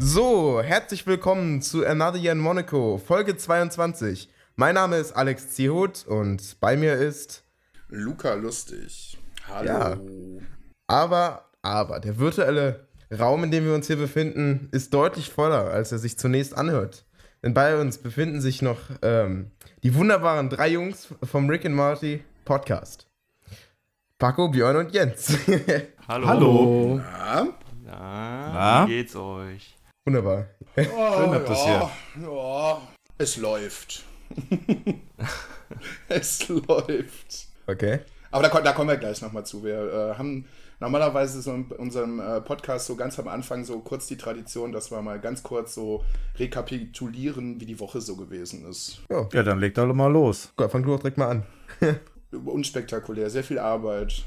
So, herzlich willkommen zu Another Year in Monaco, Folge 22. Mein Name ist Alex Zihut und bei mir ist Luca Lustig. Hallo. Ja. Aber, aber, der virtuelle Raum, in dem wir uns hier befinden, ist deutlich voller, als er sich zunächst anhört. Denn bei uns befinden sich noch ähm, die wunderbaren drei Jungs vom Rick and Morty Podcast. Paco, Björn und Jens. Hallo. Hallo. Ja. Na, Na? wie geht's euch? Wunderbar. Oh, Schön habt ja, ja. Es läuft. es läuft. Okay. Aber da, da kommen wir gleich nochmal zu. Wir äh, haben normalerweise so in unserem äh, Podcast so ganz am Anfang so kurz die Tradition, dass wir mal ganz kurz so rekapitulieren, wie die Woche so gewesen ist. Ja, dann leg doch mal los. Gut, fang du doch direkt mal an. unspektakulär, sehr viel Arbeit.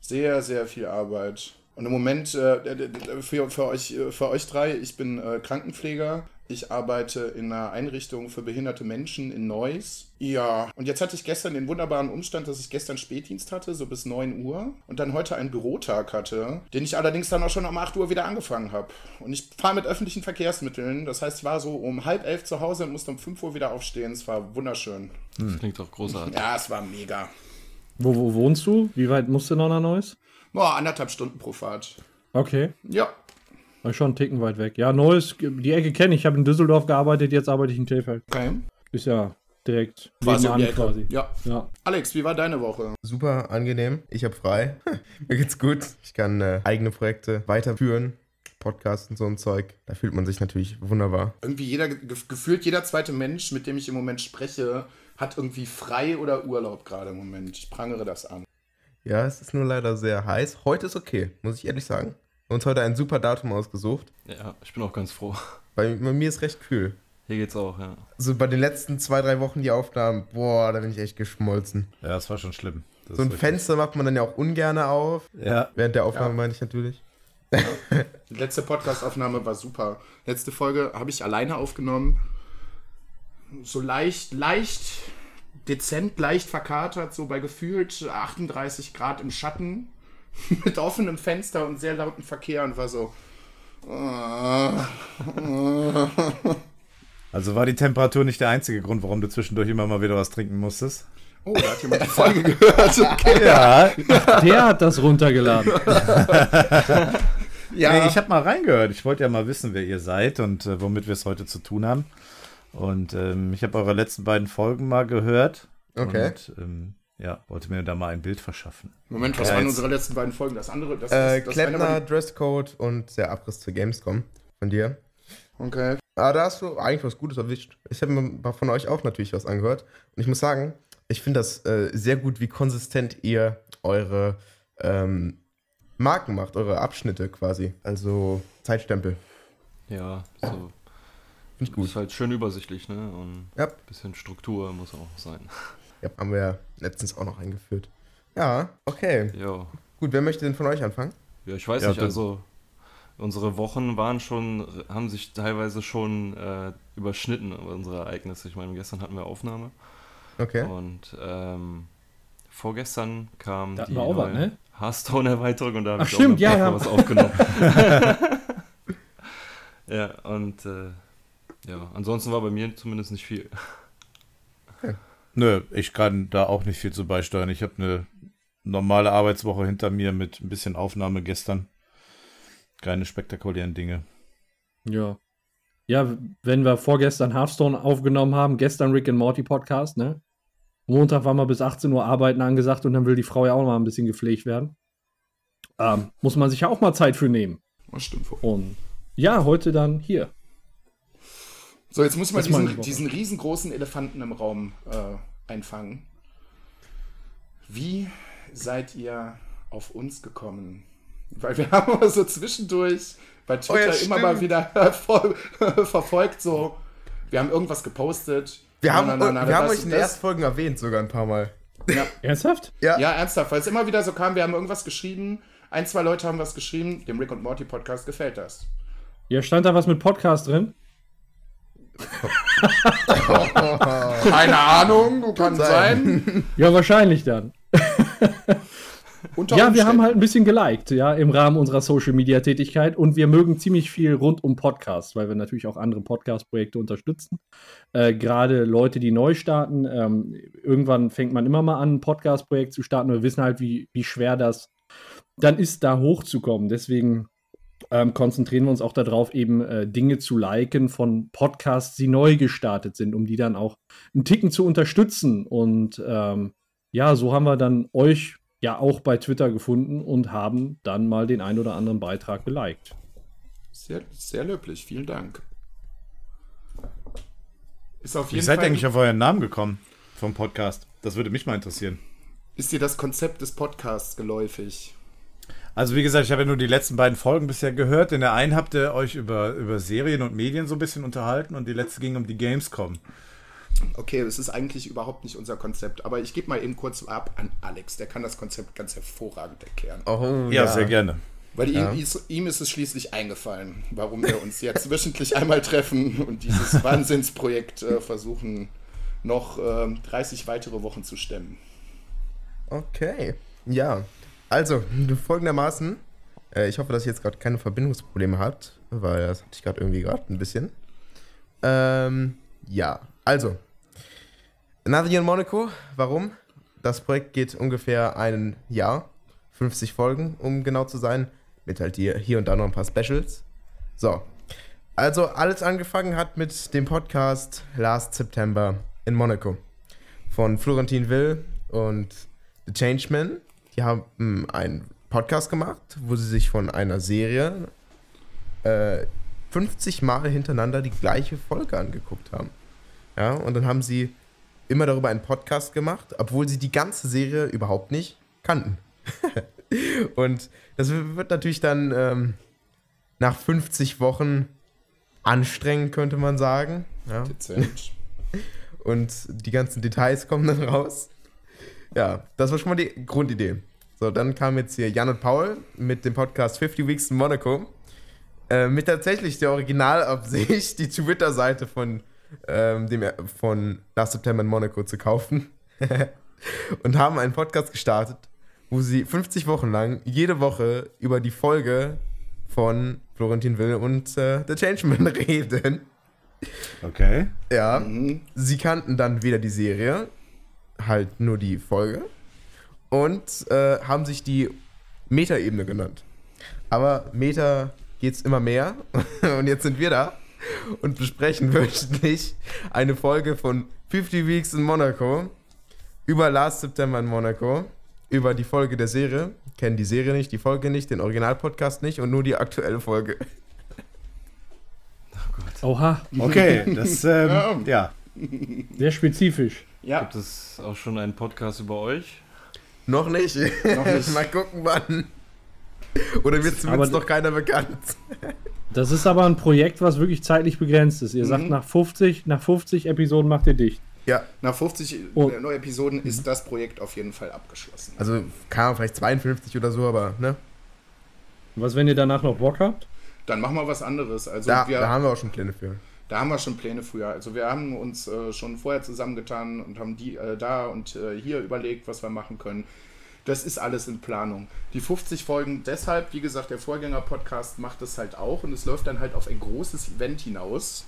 Sehr, sehr viel Arbeit. Und im Moment äh, für, für, euch, äh, für euch drei, ich bin äh, Krankenpfleger. Ich arbeite in einer Einrichtung für behinderte Menschen in Neuss. Ja, und jetzt hatte ich gestern den wunderbaren Umstand, dass ich gestern Spätdienst hatte, so bis 9 Uhr. Und dann heute einen Bürotag hatte, den ich allerdings dann auch schon um 8 Uhr wieder angefangen habe. Und ich fahre mit öffentlichen Verkehrsmitteln. Das heißt, ich war so um halb elf zu Hause und musste um 5 Uhr wieder aufstehen. Es war wunderschön. Das klingt doch großartig. Ja, es war mega. Wo, wo wohnst du? Wie weit musst du noch nach Neuss? Boah, anderthalb Stunden pro Fahrt. Okay. Ja. War schon einen Ticken weit weg. Ja, Neuss, die Ecke kenne ich. Ich habe in Düsseldorf gearbeitet, jetzt arbeite ich in Krefeld. Okay. Ist ja direkt Quasi um die Ecke. quasi. Ja. Ja. Alex, wie war deine Woche? Super angenehm. Ich habe frei. Mir geht's gut. Ich kann äh, eigene Projekte weiterführen. Podcasts und so ein Zeug. Da fühlt man sich natürlich wunderbar. Irgendwie jeder, ge gefühlt jeder zweite Mensch, mit dem ich im Moment spreche, hat irgendwie frei oder Urlaub gerade im Moment. Ich prangere das an. Ja, es ist nur leider sehr heiß. Heute ist okay, muss ich ehrlich sagen. Wir haben uns heute ein super Datum ausgesucht. Ja, ich bin auch ganz froh. Bei, bei mir ist recht kühl. Hier geht's auch, ja. So bei den letzten zwei, drei Wochen die Aufnahmen, boah, da bin ich echt geschmolzen. Ja, das war schon schlimm. Das So ein. Fenster macht man dann ja auch ungern auf. Ja. Während der Aufnahme Ja. meine ich natürlich. Die letzte Podcast-Aufnahme war super. Letzte Folge habe ich alleine aufgenommen. So leicht, leicht, dezent, leicht verkatert, so bei gefühlt 38 Grad im Schatten. Mit offenem Fenster und sehr lautem Verkehr und war so. Also war die Temperatur nicht der einzige Grund, warum du zwischendurch immer mal wieder was trinken musstest? Oh, da hat jemand die Folge gehört. Okay. Ja. Der hat das runtergeladen. Ja, Nee, ich habe mal reingehört. Ich wollte ja mal wissen, wer ihr seid und äh, womit wir es heute zu tun haben. Und ähm, ich habe eure letzten beiden Folgen mal gehört. Okay. Und ähm, ja, wollte mir da mal ein Bild verschaffen. Moment, was Ja, waren jetzt- unsere letzten beiden Folgen? Das andere, das Äh, ist das Klempner, Dresscode und der Abriss zur Gamescom von dir. Okay. Ah, da hast du eigentlich was Gutes erwischt. Ich habe mir von euch auch natürlich was angehört. Und ich muss sagen, ich finde das äh, sehr gut, wie konsistent ihr eure ähm, Marken macht, eure Abschnitte quasi. Also Zeitstempel. Ja, so. Finde ich gut. Ist halt schön übersichtlich, ne? Und Ja. ein bisschen Struktur muss auch sein. Ja, haben wir ja letztens auch noch eingeführt. Ja, okay. Ja. Gut, wer möchte denn von euch anfangen? Ja, ich weiß Ja, nicht, also unsere Wochen waren schon, haben sich teilweise schon äh, überschnitten, unsere Ereignisse. Ich meine, gestern hatten wir Aufnahme Okay. und ähm, vorgestern kam Da hatten die wir auch was, ne? Hearthstone-Erweiterung und da habe ich stimmt, auch ja, ja. was aufgenommen. ja, und äh, ja, ansonsten war bei mir zumindest nicht viel. Nö, ich kann da auch nicht viel zu beisteuern. Ich habe eine normale Arbeitswoche hinter mir mit ein bisschen Aufnahme gestern. Keine spektakulären Dinge. Ja. Ja, wenn wir vorgestern Hearthstone aufgenommen haben, gestern Rick and Morty Podcast, ne? Montag waren wir bis 18 Uhr arbeiten angesagt und dann will die Frau ja auch mal ein bisschen gepflegt werden. Ähm, muss man sich ja auch mal Zeit für nehmen. Das stimmt. Und ja, heute dann hier. So, jetzt muss ich mal Das meine diesen, diesen riesengroßen Elefanten im Raum äh, einfangen. Wie seid ihr auf uns gekommen? Weil wir haben immer so zwischendurch bei Oh ja, Twitter immer mal wieder voll, verfolgt, so, wir haben irgendwas gepostet. Wir haben, Na, na, na, wir haben euch in den ersten Folgen erwähnt, sogar ein paar Mal. Ja, Ernsthaft? Ja. ja, ernsthaft, weil es immer wieder so kam, wir haben irgendwas geschrieben, ein, zwei Leute haben was geschrieben, dem Rick und Morty Podcast gefällt das. Ja, stand da was mit Podcast drin? Keine Ahnung, kann sein. sein. Ja, wahrscheinlich dann. Unter ja, wir haben halt ein bisschen geliked, ja, im Rahmen unserer Social Media Tätigkeit und wir mögen ziemlich viel rund um Podcasts, weil wir natürlich auch andere Podcast-Projekte unterstützen. Äh, Gerade Leute, die neu starten, ähm, irgendwann fängt man immer mal an, ein Podcast-Projekt zu starten. Wir wissen halt, wie, wie schwer das dann ist, da hochzukommen. Deswegen ähm, konzentrieren wir uns auch darauf, eben äh, Dinge zu liken von Podcasts, die neu gestartet sind, um die dann auch einen Ticken zu unterstützen. Und ähm, ja, so haben wir dann euch ja auch bei Twitter gefunden und haben dann mal den ein oder anderen Beitrag geliked. Sehr, sehr löblich, vielen Dank. Ist auf Wie jeden seid ihr eigentlich auf euren Namen gekommen vom Podcast? Das würde mich mal interessieren. Ist dir das Konzept des Podcasts geläufig? Also wie gesagt, ich habe ja nur die letzten beiden Folgen bisher gehört. In der einen habt ihr euch über, über Serien und Medien so ein bisschen unterhalten und die letzte ging um die Gamescom. Okay, es ist eigentlich überhaupt nicht unser Konzept, aber ich gebe mal eben kurz ab an Alex. Der kann das Konzept ganz hervorragend erklären. Oh, Ja, sehr gerne. Weil Ja. ihm, ist, ihm ist es schließlich eingefallen, warum wir uns jetzt wöchentlich einmal treffen und dieses Wahnsinnsprojekt äh, versuchen, noch ähm, 30 weitere Wochen zu stemmen. Okay. Ja. Also, folgendermaßen. Äh, ich hoffe, dass ihr jetzt gerade keine Verbindungsprobleme habt, weil das hatte ich gerade irgendwie gerade ein bisschen. Ähm, ja. Also. Another Year in Monaco. Warum? Das Projekt geht ungefähr ein Jahr. 50 Folgen, um genau zu sein. Mit halt hier, hier und da noch ein paar Specials. So. Also, alles angefangen hat mit dem Podcast Last September in Monaco. Von Florentin Will und The Changeman. Die haben mm, einen Podcast gemacht, wo sie sich von einer Serie äh, 50 Mal hintereinander die gleiche Folge angeguckt haben. Ja, und dann haben sie immer darüber einen Podcast gemacht, obwohl sie die ganze Serie überhaupt nicht kannten. und das wird natürlich dann ähm, nach 50 Wochen anstrengend, könnte man sagen. Ja. Dezent. Und die ganzen Details kommen dann raus. Ja, das war schon mal die Grundidee. So, dann kam jetzt hier Jan und Paul mit dem Podcast 50 Weeks in Monaco. Äh, mit tatsächlich der Originalabsicht, die Twitter-Seite von, ähm, dem, von Last September in Monaco zu kaufen. und haben einen Podcast gestartet, wo sie 50 Wochen lang jede Woche über die Folge von Florentin Will und äh, The Changeman reden. Okay. Ja, Mhm. sie kannten dann weder die Serie, halt nur die Folge, und äh, haben sich die Meta-Ebene genannt. Aber Meta geht's immer mehr und jetzt sind wir da und besprechen wöchentlich eine Folge von 50 Weeks in Monaco über Last September in Monaco, über die Folge der Serie, kennen die Serie nicht, die Folge nicht, den Originalpodcast nicht und nur die aktuelle Folge. Oha, Okay, das, ähm, ja. sehr spezifisch. Ja, Gibt es auch schon einen Podcast über euch? Noch nicht. Noch nicht. Mal gucken, wann. Oder wird es noch keiner bekannt? Das ist aber ein Projekt, was wirklich zeitlich begrenzt ist. Ihr sagt, Mhm. nach 50, nach 50 Episoden macht ihr dicht. Ja, nach 50 Oh. neue Episoden ist das Projekt auf jeden Fall abgeschlossen. also kam vielleicht 52 oder so, aber ne? Was, wenn ihr danach noch Bock habt? Dann machen wir was anderes. Also Da, wir, da haben wir auch schon Pläne für. Da haben wir schon Pläne früher. Also wir haben uns äh, schon vorher zusammengetan und haben die äh, da und äh, hier überlegt, was wir machen können. Das ist alles in Planung. Die 50 Folgen deshalb, wie gesagt, der Vorgänger-Podcast macht das halt auch und es läuft dann halt auf ein großes Event hinaus.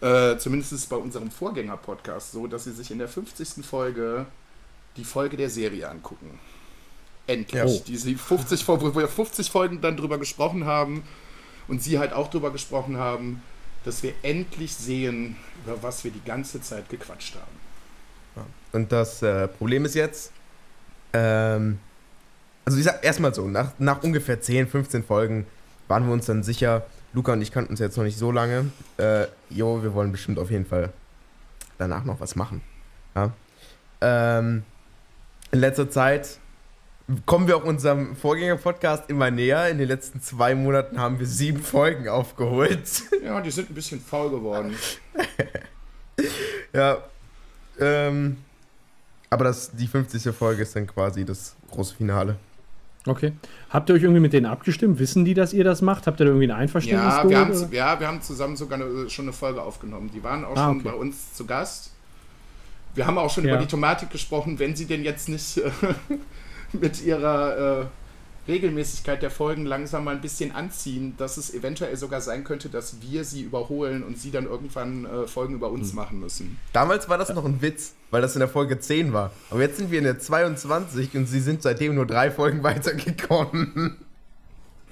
Äh, zumindest ist es bei unserem Vorgänger-Podcast so, dass sie sich in der 50. Folge die Folge der Serie angucken. Endlich. Oh. Diese 50, Fol- wo wir 50 Folgen dann drüber gesprochen haben und sie halt auch drüber gesprochen haben, dass wir endlich sehen, über was wir die ganze Zeit gequatscht haben. Und das äh, Problem ist jetzt, ähm, also ich sag erstmal so, nach, nach ungefähr 10, 15 Folgen waren wir uns dann sicher, Luca und ich kannten uns jetzt noch nicht so lange, äh, jo, wir wollen bestimmt auf jeden Fall danach noch was machen. Ja? Ähm, in letzter Zeit kommen wir auch unserem Vorgänger-Podcast immer näher. In den letzten zwei Monaten haben wir sieben Folgen aufgeholt. Ja, die sind ein bisschen faul geworden. Ja. Ähm, aber das, die 50. Folge ist dann quasi das große Finale. Okay. Habt ihr euch irgendwie mit denen abgestimmt? Wissen die, dass ihr das macht? Habt ihr da irgendwie ein Einverständnis Ja wir, geholt, haben, ja, wir haben zusammen sogar eine, schon eine Folge aufgenommen. Die waren auch Ah, schon okay. bei uns zu Gast. Wir haben auch schon Ja. über die Thematik gesprochen, wenn sie denn jetzt nicht, äh, mit ihrer äh, Regelmäßigkeit der Folgen langsam mal ein bisschen anziehen, dass es eventuell sogar sein könnte, dass wir sie überholen und sie dann irgendwann äh, Folgen über uns machen müssen. Damals war das noch ein Witz, weil das in der Folge 10 war. Aber jetzt sind wir in der 22 und sie sind seitdem nur drei Folgen weitergekommen.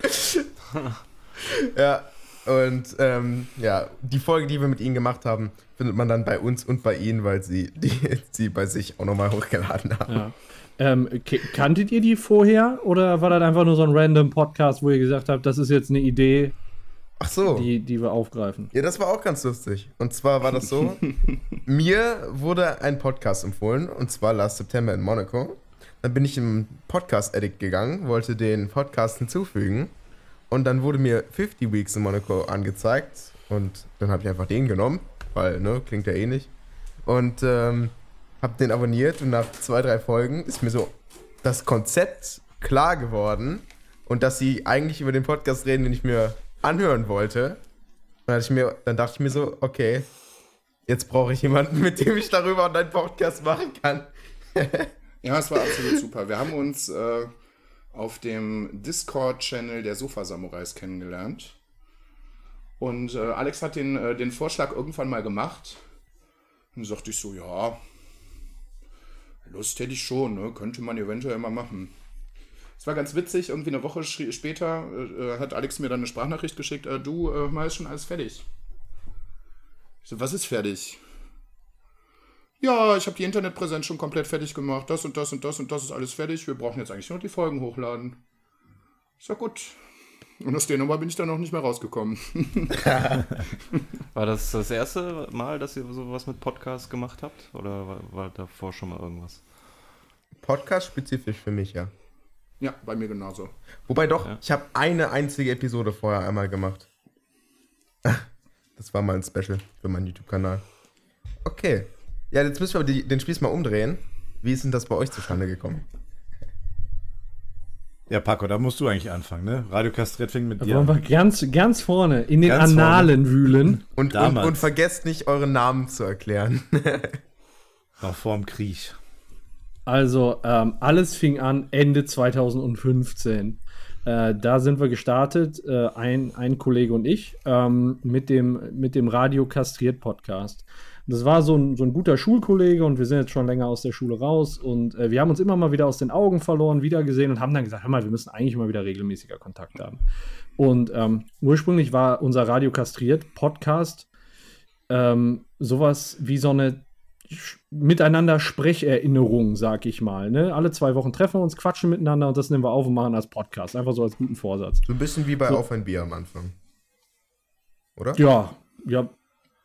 ja, und ähm, ja, die Folge, die wir mit ihnen gemacht haben, findet man dann bei uns und bei ihnen, weil sie die, sie bei sich auch nochmal hochgeladen haben. Ja. Ähm, kanntet ihr die vorher oder war das einfach nur so ein random Podcast, wo ihr gesagt habt, das ist jetzt eine Idee, Ach so. die, die wir aufgreifen? Ja, das war auch ganz lustig. Und zwar war das so: Mir wurde ein Podcast empfohlen, und zwar Last September in Monaco. Dann bin ich im Podcast-Edit gegangen, wollte den Podcast hinzufügen. Und dann wurde mir 50 Weeks in Monaco angezeigt. Und dann habe ich einfach den genommen, weil, ne, klingt ja ähnlich. Und ähm, habe den abonniert. Und nach zwei, drei Folgen ist mir so das Konzept klar geworden. Und dass sie eigentlich über den Podcast reden, den ich mir anhören wollte. Dann, ich mir, dann dachte ich mir so, okay, jetzt brauche ich jemanden, mit dem ich darüber einen Podcast machen kann. Ja, es war absolut super. Wir haben uns äh, auf dem Discord-Channel der Sofa-Samurais kennengelernt. Und äh, Alex hat den, äh, den Vorschlag irgendwann mal gemacht. Und sagte ich so, ja, Lust hätte ich schon, ne? könnte man eventuell mal machen. Es war ganz witzig, irgendwie eine Woche später äh, hat Alex mir dann eine Sprachnachricht geschickt, äh, du, äh, mal ist schon alles fertig. Ich so, was ist fertig? Ja, ich habe die Internetpräsenz schon komplett fertig gemacht. Das und das und das und das ist alles fertig. Wir brauchen jetzt eigentlich nur die Folgen hochladen. Ich sag gut. Und aus der Nummer bin ich dann noch nicht mehr rausgekommen. War das das erste Mal, dass ihr sowas mit Podcast gemacht habt? Oder war, war davor schon mal irgendwas? Podcast spezifisch für mich, ja. ja, bei mir genauso. Wobei doch, Ja. ich habe eine einzige Episode vorher einmal gemacht. Das war mal ein Special für meinen YouTube-Kanal. Okay. Ja, jetzt müssen wir die, den Spieß mal umdrehen. Wie ist denn das bei euch zustande gekommen? Ja, Paco, da musst du eigentlich anfangen, ne? Radio Kastriert fing mit Da dir wollen wir an. ganz, ganz vorne in den Ganz Annalen wühlen. Und, und, und vergesst nicht, euren Namen zu erklären. Noch vorm Krieg. Also, ähm, alles fing an Ende 2015. Äh, da sind wir gestartet, äh, ein, ein Kollege und ich, ähm, mit, dem, mit dem Radio Kastriert Podcast. Das war so ein, so ein guter Schulkollege und wir sind jetzt schon länger aus der Schule raus und äh, wir haben uns immer mal wieder aus den Augen verloren, wiedergesehen und haben dann gesagt, hör mal, wir müssen eigentlich mal wieder regelmäßiger Kontakt haben. Und ähm, ursprünglich war unser Radio Kastriert Podcast ähm, sowas wie so eine miteinander Sprecherinnerung, sag ich mal. Ne? Alle zwei Wochen treffen wir uns, quatschen miteinander und das nehmen wir auf und machen als Podcast. Einfach so als guten Vorsatz. So ein bisschen wie bei So. Auf ein Bier am Anfang. Oder? Ja, ja,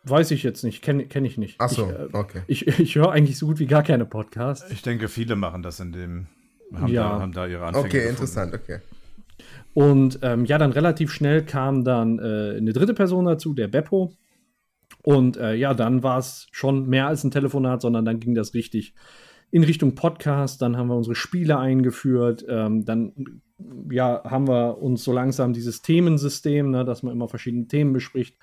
weiß ich jetzt nicht, kenne kenn ich nicht. Ach so, Ich, äh, okay. ich, ich höre eigentlich so gut wie gar keine Podcasts. Ich denke, viele machen das in dem. Haben, Ja. da, haben da ihre Anfänge. Okay, gefunden. interessant, okay. Und ähm, ja, dann relativ schnell kam dann äh, eine dritte Person dazu, der Beppo. Und äh, ja, dann war es schon mehr als ein Telefonat, sondern dann ging das richtig in Richtung Podcast. Dann haben wir unsere Spiele eingeführt. Ähm, dann ja, haben wir uns so langsam dieses Themensystem, ne, dass man immer verschiedene Themen bespricht,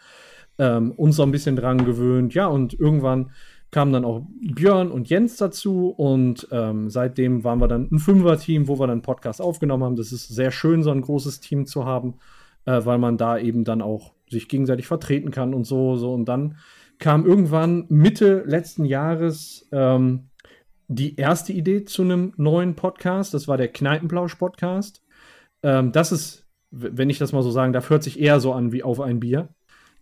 ähm, uns so ein bisschen dran gewöhnt. Ja, und irgendwann kamen dann auch Björn und Jens dazu und ähm, seitdem waren wir dann ein Fünfer-Team, wo wir dann Podcast aufgenommen haben. Das ist sehr schön, so ein großes Team zu haben, äh, weil man da eben dann auch sich gegenseitig vertreten kann und so, so. Und dann kam irgendwann Mitte letzten Jahres ähm, die erste Idee zu einem neuen Podcast. Das war der Kneipenplausch-Podcast. Ähm, das ist, wenn ich das mal so sagen darf, hört sich eher so an wie auf ein Bier.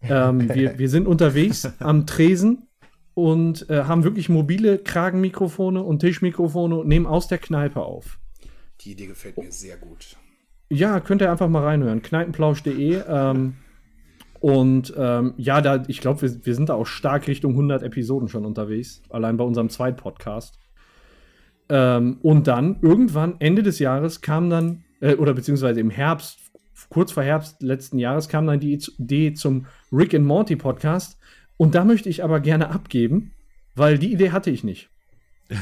Ähm, wir, wir sind unterwegs am Tresen und äh, haben wirklich mobile Kragenmikrofone und Tischmikrofone und nehmen aus der Kneipe auf. Die Idee gefällt mir sehr gut. Ja, könnt ihr einfach mal reinhören. Kneipenplausch.de. Ähm, und ähm, ja, da, ich glaube, wir, wir sind da auch stark Richtung 100 Episoden schon unterwegs. Allein bei unserem Zweitpodcast. Ähm, und dann, irgendwann, Ende des Jahres, kam dann, äh, oder beziehungsweise im Herbst, kurz vor Herbst letzten Jahres, kam dann die Idee zum Rick and Morty Podcast. Und da möchte ich aber gerne abgeben, weil die Idee hatte ich nicht.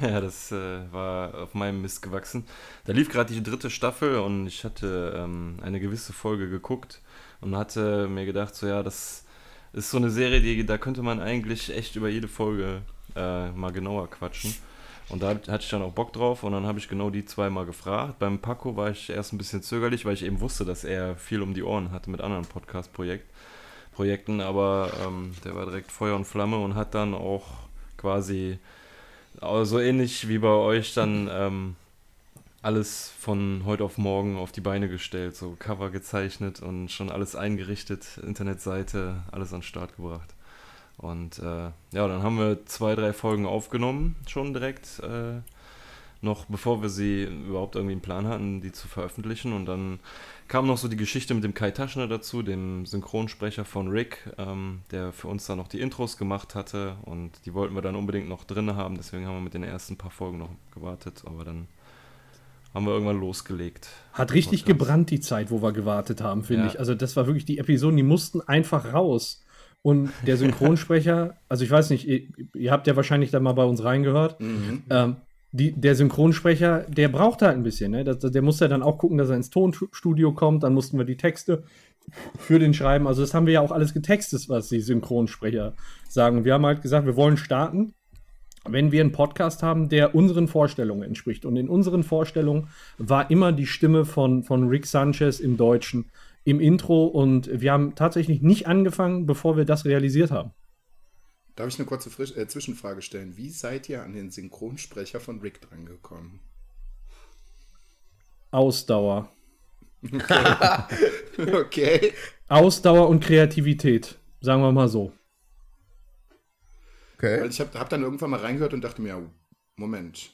Ja, das äh, war auf meinem Mist gewachsen. Da lief gerade die dritte Staffel und ich hatte ähm, eine gewisse Folge geguckt und hatte mir gedacht, so ja, das ist so eine Serie, die, da könnte man eigentlich echt über jede Folge äh, mal genauer quatschen. Und da hatte ich dann auch Bock drauf und dann habe ich genau die zweimal gefragt. Beim Paco war ich erst ein bisschen zögerlich, weil ich eben wusste, dass er viel um die Ohren hatte mit anderen Podcast-Projekten, aber ähm, der war direkt Feuer und Flamme und hat dann auch quasi so also ähnlich wie bei euch dann ähm, alles von heute auf morgen auf die Beine gestellt, so Cover gezeichnet und schon alles eingerichtet, Internetseite, alles an den Start gebracht. Und äh, ja, dann haben wir zwei, drei Folgen aufgenommen, schon direkt, äh, noch bevor wir sie überhaupt irgendwie einen Plan hatten, die zu veröffentlichen. Und dann kam noch so die Geschichte mit dem Kai Taschner dazu, dem Synchronsprecher von Rick, ähm, der für uns dann noch die Intros gemacht hatte. Und die wollten wir dann unbedingt noch drin haben, deswegen haben wir mit den ersten paar Folgen noch gewartet. Aber dann haben wir irgendwann losgelegt. Hat richtig gebrannt die Zeit, wo wir gewartet haben, finde ja. ich. Also das war wirklich die Episoden, die mussten einfach raus. Und der Synchronsprecher, also ich weiß nicht, ihr, ihr, habt ja wahrscheinlich da mal bei uns reingehört. Mhm. Ähm, die, der Synchronsprecher, der braucht halt ein bisschen. Ne? Das, der muss ja dann auch gucken, dass er ins Tonstudio kommt. Dann mussten wir die Texte für den schreiben. Also das haben wir ja auch alles getextet, was die Synchronsprecher sagen. Wir haben halt gesagt, wir wollen starten, wenn wir einen Podcast haben, der unseren Vorstellungen entspricht. Und in unseren Vorstellungen war immer die Stimme von, von Rick Sanchez im Deutschen im Intro und wir haben tatsächlich nicht angefangen, bevor wir das realisiert haben. Darf ich eine kurze Frisch äh, Zwischenfrage stellen? Wie seid ihr an den Synchronsprecher von Rick drangekommen? Ausdauer. Okay. okay. Ausdauer und Kreativität, sagen wir mal so. Okay. Weil ich habe hab dann irgendwann mal reingehört und dachte mir, Moment,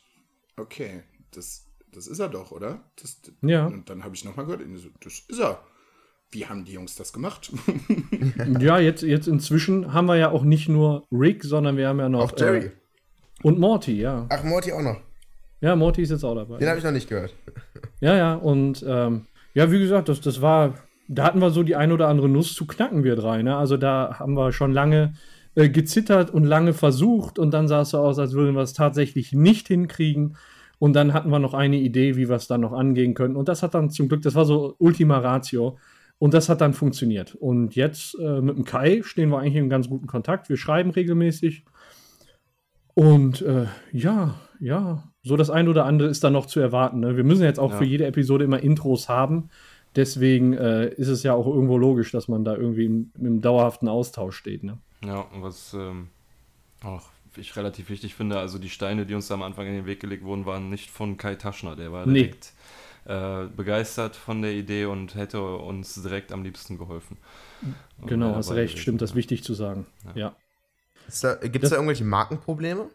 okay, das, das ist er doch, oder? Das, ja. Und dann habe ich nochmal gehört, das ist er wie haben die Jungs das gemacht? ja, jetzt, jetzt inzwischen haben wir ja auch nicht nur Rick, sondern wir haben ja noch. Auch Jerry. Äh, und Morty, ja. Ach, Morty auch noch. Ja, Morty ist jetzt auch dabei. Den habe ich noch nicht gehört. Ja, ja, und ähm, ja, wie gesagt, das, das war, da hatten wir so die ein oder andere Nuss zu knacken, wir drei. Ne? Also da haben wir schon lange äh, gezittert und lange versucht und dann sah es so aus, als würden wir es tatsächlich nicht hinkriegen. Und dann hatten wir noch eine Idee, wie wir es dann noch angehen können. Und das hat dann zum Glück, das war so Ultima Ratio. Und das hat dann funktioniert. Und jetzt äh, mit dem Kai stehen wir eigentlich in ganz guten Kontakt. Wir schreiben regelmäßig. Und äh, ja, ja, so das ein oder andere ist dann noch zu erwarten. Ne? Wir müssen jetzt auch ja. für jede Episode immer Intros haben. Deswegen äh, ist es ja auch irgendwo logisch, dass man da irgendwie im, im dauerhaften Austausch steht. Ne? Ja, was ähm, auch ich relativ wichtig finde, also die Steine, die uns da am Anfang in den Weg gelegt wurden, waren nicht von Kai Taschner. Der war direkt. Äh, begeistert von der Idee und hätte uns direkt am liebsten geholfen. Genau, hast recht, stimmt, das ist wichtig zu sagen. Ja. ja. Gibt es da irgendwelche Markenprobleme?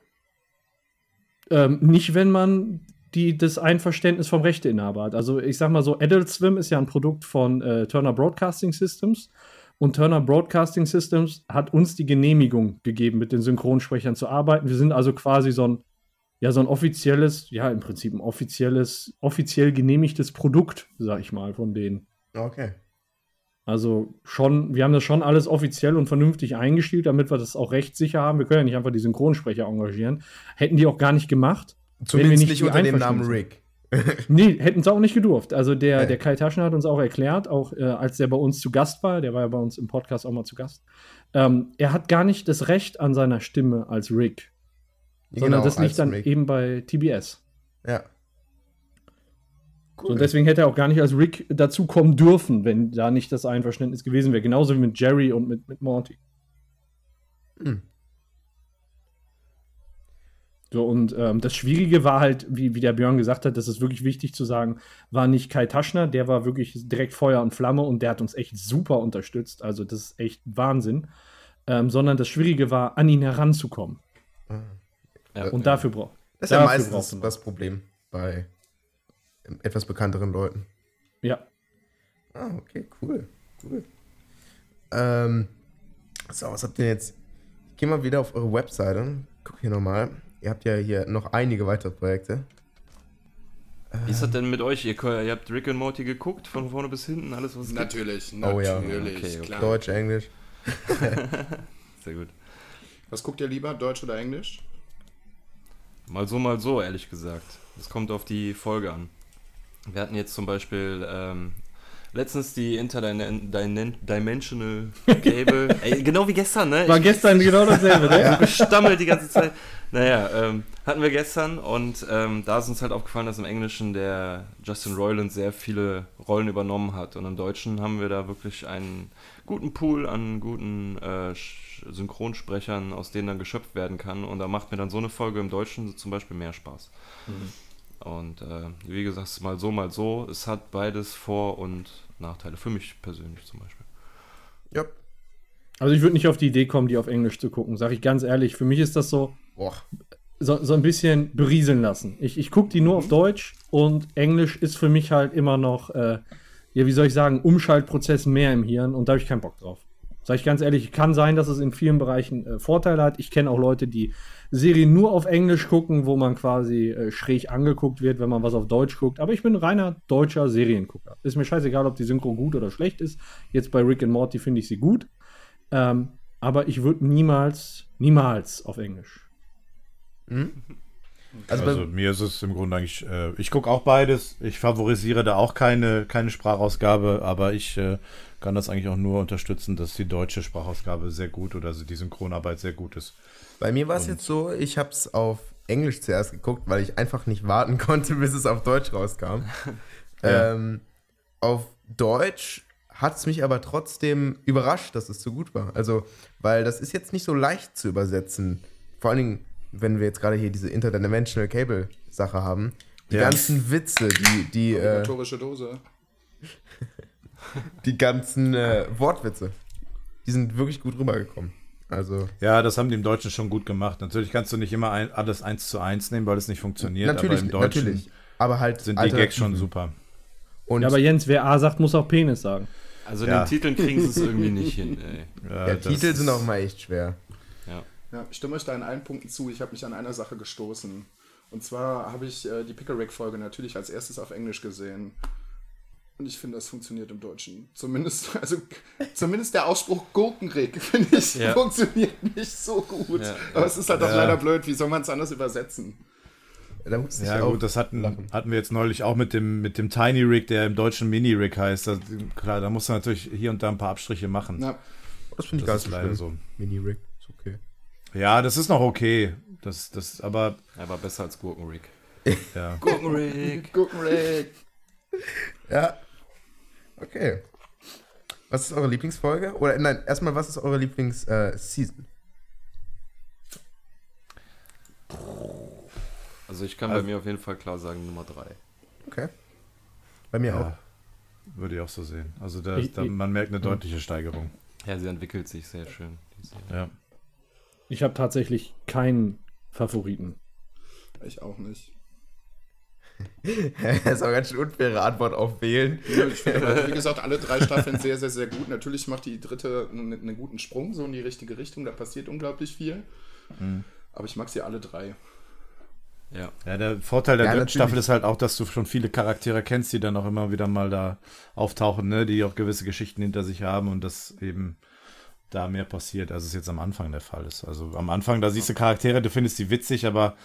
Ähm, nicht, wenn man die, das Einverständnis vom Rechteinhaber hat. Also ich sag mal so, Adult Swim ist ja ein Produkt von äh, Turner Broadcasting Systems und Turner Broadcasting Systems hat uns die Genehmigung gegeben, mit den Synchronsprechern zu arbeiten. Wir sind also quasi so ein ja so ein offizielles, ja im Prinzip ein offizielles, offiziell genehmigtes Produkt, sag ich mal, von denen. Okay. Also schon, wir haben das schon alles offiziell und vernünftig eingestellt, damit wir das auch rechtssicher haben. Wir können ja nicht einfach die Synchronsprecher engagieren. Hätten die auch gar nicht gemacht. Zumindest nicht, nicht unter dem Namen Rick. nee, hätten es auch nicht gedurft. Also der, der Kai Taschen hat uns auch erklärt, auch äh, als der bei uns zu Gast war, der war ja bei uns im Podcast auch mal zu Gast, ähm, er hat gar nicht das Recht an seiner Stimme als Rick. Sondern genau, das liegt dann Rick. eben bei TBS. Ja. Cool. So, und deswegen hätte er auch gar nicht als Rick dazukommen dürfen, wenn da nicht das Einverständnis gewesen wäre. Genauso wie mit Jerry und mit, mit Morty. Hm. So, und ähm, das Schwierige war halt, wie, wie der Björn gesagt hat, das ist wirklich wichtig zu sagen, war nicht Kai Taschner, der war wirklich direkt Feuer und Flamme und der hat uns echt super unterstützt. Also, das ist echt Wahnsinn. Ähm, sondern das Schwierige war, an ihn heranzukommen. Mhm. Ja, und dafür braucht Das ist ja meistens das Problem bei etwas bekannteren Leuten. Ja. Ah, okay, cool. Cool. Ähm, so, was habt ihr jetzt? Ich gehe mal wieder auf eure Webseite. Guck hier nochmal. Ihr habt ja hier noch einige weitere Projekte. Wie ist das denn mit euch? Ihr, ihr, habt Rick und Morty geguckt, von vorne bis hinten, alles was es Natürlich, gibt? natürlich, oh, ja. okay, okay. Deutsch, Englisch. Sehr gut. Was guckt ihr lieber, Deutsch oder Englisch? Mal so, mal so, ehrlich gesagt. Das kommt auf die Folge an. Wir hatten jetzt zum Beispiel ähm, letztens die Interdimensional Cable. Ey, genau wie gestern, ne? War gestern genau dasselbe, ne? gestammelt die ganze Zeit. Naja, ähm, hatten wir gestern und ähm, da ist uns halt aufgefallen, dass im Englischen der Justin Roiland sehr viele Rollen übernommen hat. Und im Deutschen haben wir da wirklich einen guten Pool an guten äh, Synchronsprechern, aus denen dann geschöpft werden kann. Und da macht mir dann so eine Folge im Deutschen zum Beispiel mehr Spaß. Mhm. Und äh, wie gesagt, mal so, mal so. Es hat beides Vor- und Nachteile. Für mich persönlich zum Beispiel. Ja. Also ich würde nicht auf die Idee kommen, die auf Englisch zu gucken, sage ich ganz ehrlich. Für mich ist das so, so, so ein bisschen berieseln lassen. Ich, ich gucke die nur auf Deutsch und Englisch ist für mich halt immer noch, äh, ja, wie soll ich sagen, Umschaltprozess mehr im Hirn und da habe ich keinen Bock drauf. Sag ich ganz ehrlich, kann sein, dass es in vielen Bereichen äh, Vorteile hat. Ich kenne auch Leute, die Serien nur auf Englisch gucken, wo man quasi äh, schräg angeguckt wird, wenn man was auf Deutsch guckt. Aber ich bin reiner deutscher Seriengucker. Ist mir scheißegal, ob die Synchro gut oder schlecht ist. Jetzt bei Rick and Morty finde ich sie gut. Ähm, aber ich würde niemals, niemals auf Englisch. Mhm. Also, also mir ist es im Grunde eigentlich, äh, ich gucke auch beides. Ich favorisiere da auch keine, keine Sprachausgabe, aber ich äh, kann das eigentlich auch nur unterstützen, dass die deutsche Sprachausgabe sehr gut oder also die Synchronarbeit sehr gut ist. Bei mir war es jetzt so, ich habe es auf Englisch zuerst geguckt, weil ich einfach nicht warten konnte, bis es auf Deutsch rauskam. ja. ähm, auf Deutsch hat es mich aber trotzdem überrascht, dass es so gut war. Also, weil das ist jetzt nicht so leicht zu übersetzen. Vor allen Dingen, wenn wir jetzt gerade hier diese Interdimensional Cable Sache haben. Die ja. ganzen Witze, die, die. Äh, Dose. die ganzen äh, Wortwitze. Die sind wirklich gut rübergekommen. Also. Ja, das haben die im Deutschen schon gut gemacht. Natürlich kannst du nicht immer ein, alles eins zu eins nehmen, weil es nicht funktioniert. Natürlich, aber im Deutschen natürlich. Aber halt sind die Gags schon super. Und ja, aber Jens, wer A sagt, muss auch Penis sagen. Also in ja. den Titeln kriegen sie es irgendwie nicht hin, ey. Ja, ja Titel sind auch mal echt schwer. Ja. Ja, ich stimme euch da in allen Punkten zu. Ich habe mich an einer Sache gestoßen. Und zwar habe ich äh, die Pickle Rick-Folge natürlich als erstes auf Englisch gesehen. Und ich finde, das funktioniert im Deutschen. Zumindest, also, zumindest der Ausspruch Gurkenrick, finde ich, ja. funktioniert nicht so gut. Ja. Aber es ist halt auch leider blöd. Wie soll man es anders übersetzen? Da ja, gut, das hatten, hatten wir jetzt neulich auch mit dem, mit dem Tiny Rig, der im Deutschen Mini Rig heißt. Das, klar, da muss man natürlich hier und da ein paar Abstriche machen. Ja. Das finde ich das gar nicht so. Mini Rig ist okay. Ja, das ist noch okay. Das, das, aber. Er war besser als Gurkenrig. Ja. Gurkenrig. Gurkenrig. ja. Okay. Was ist eure Lieblingsfolge? Oder nein, erstmal, was ist eure Lieblingsseason? Äh, also ich kann also, bei mir auf jeden Fall klar sagen Nummer 3. Okay. Bei mir ja, auch. Würde ich auch so sehen. Also da, ich, da, man merkt eine deutliche Steigerung. Ja, sie entwickelt sich sehr schön. Ja. Ich habe tatsächlich keinen Favoriten. Ich auch nicht. das ist auch ganz schön unfaire Antwort auf wählen. Finde, wie gesagt, alle drei Staffeln sehr, sehr, sehr gut. Natürlich macht die dritte einen, einen guten Sprung so in die richtige Richtung. Da passiert unglaublich viel. Mhm. Aber ich mag sie alle drei. Ja. ja, der Vorteil der ja, dritten Staffel ist halt auch, dass du schon viele Charaktere kennst, die dann auch immer wieder mal da auftauchen, ne? die auch gewisse Geschichten hinter sich haben und das eben da mehr passiert, als es jetzt am Anfang der Fall ist. Also am Anfang, da siehst du Charaktere, du findest die witzig, aber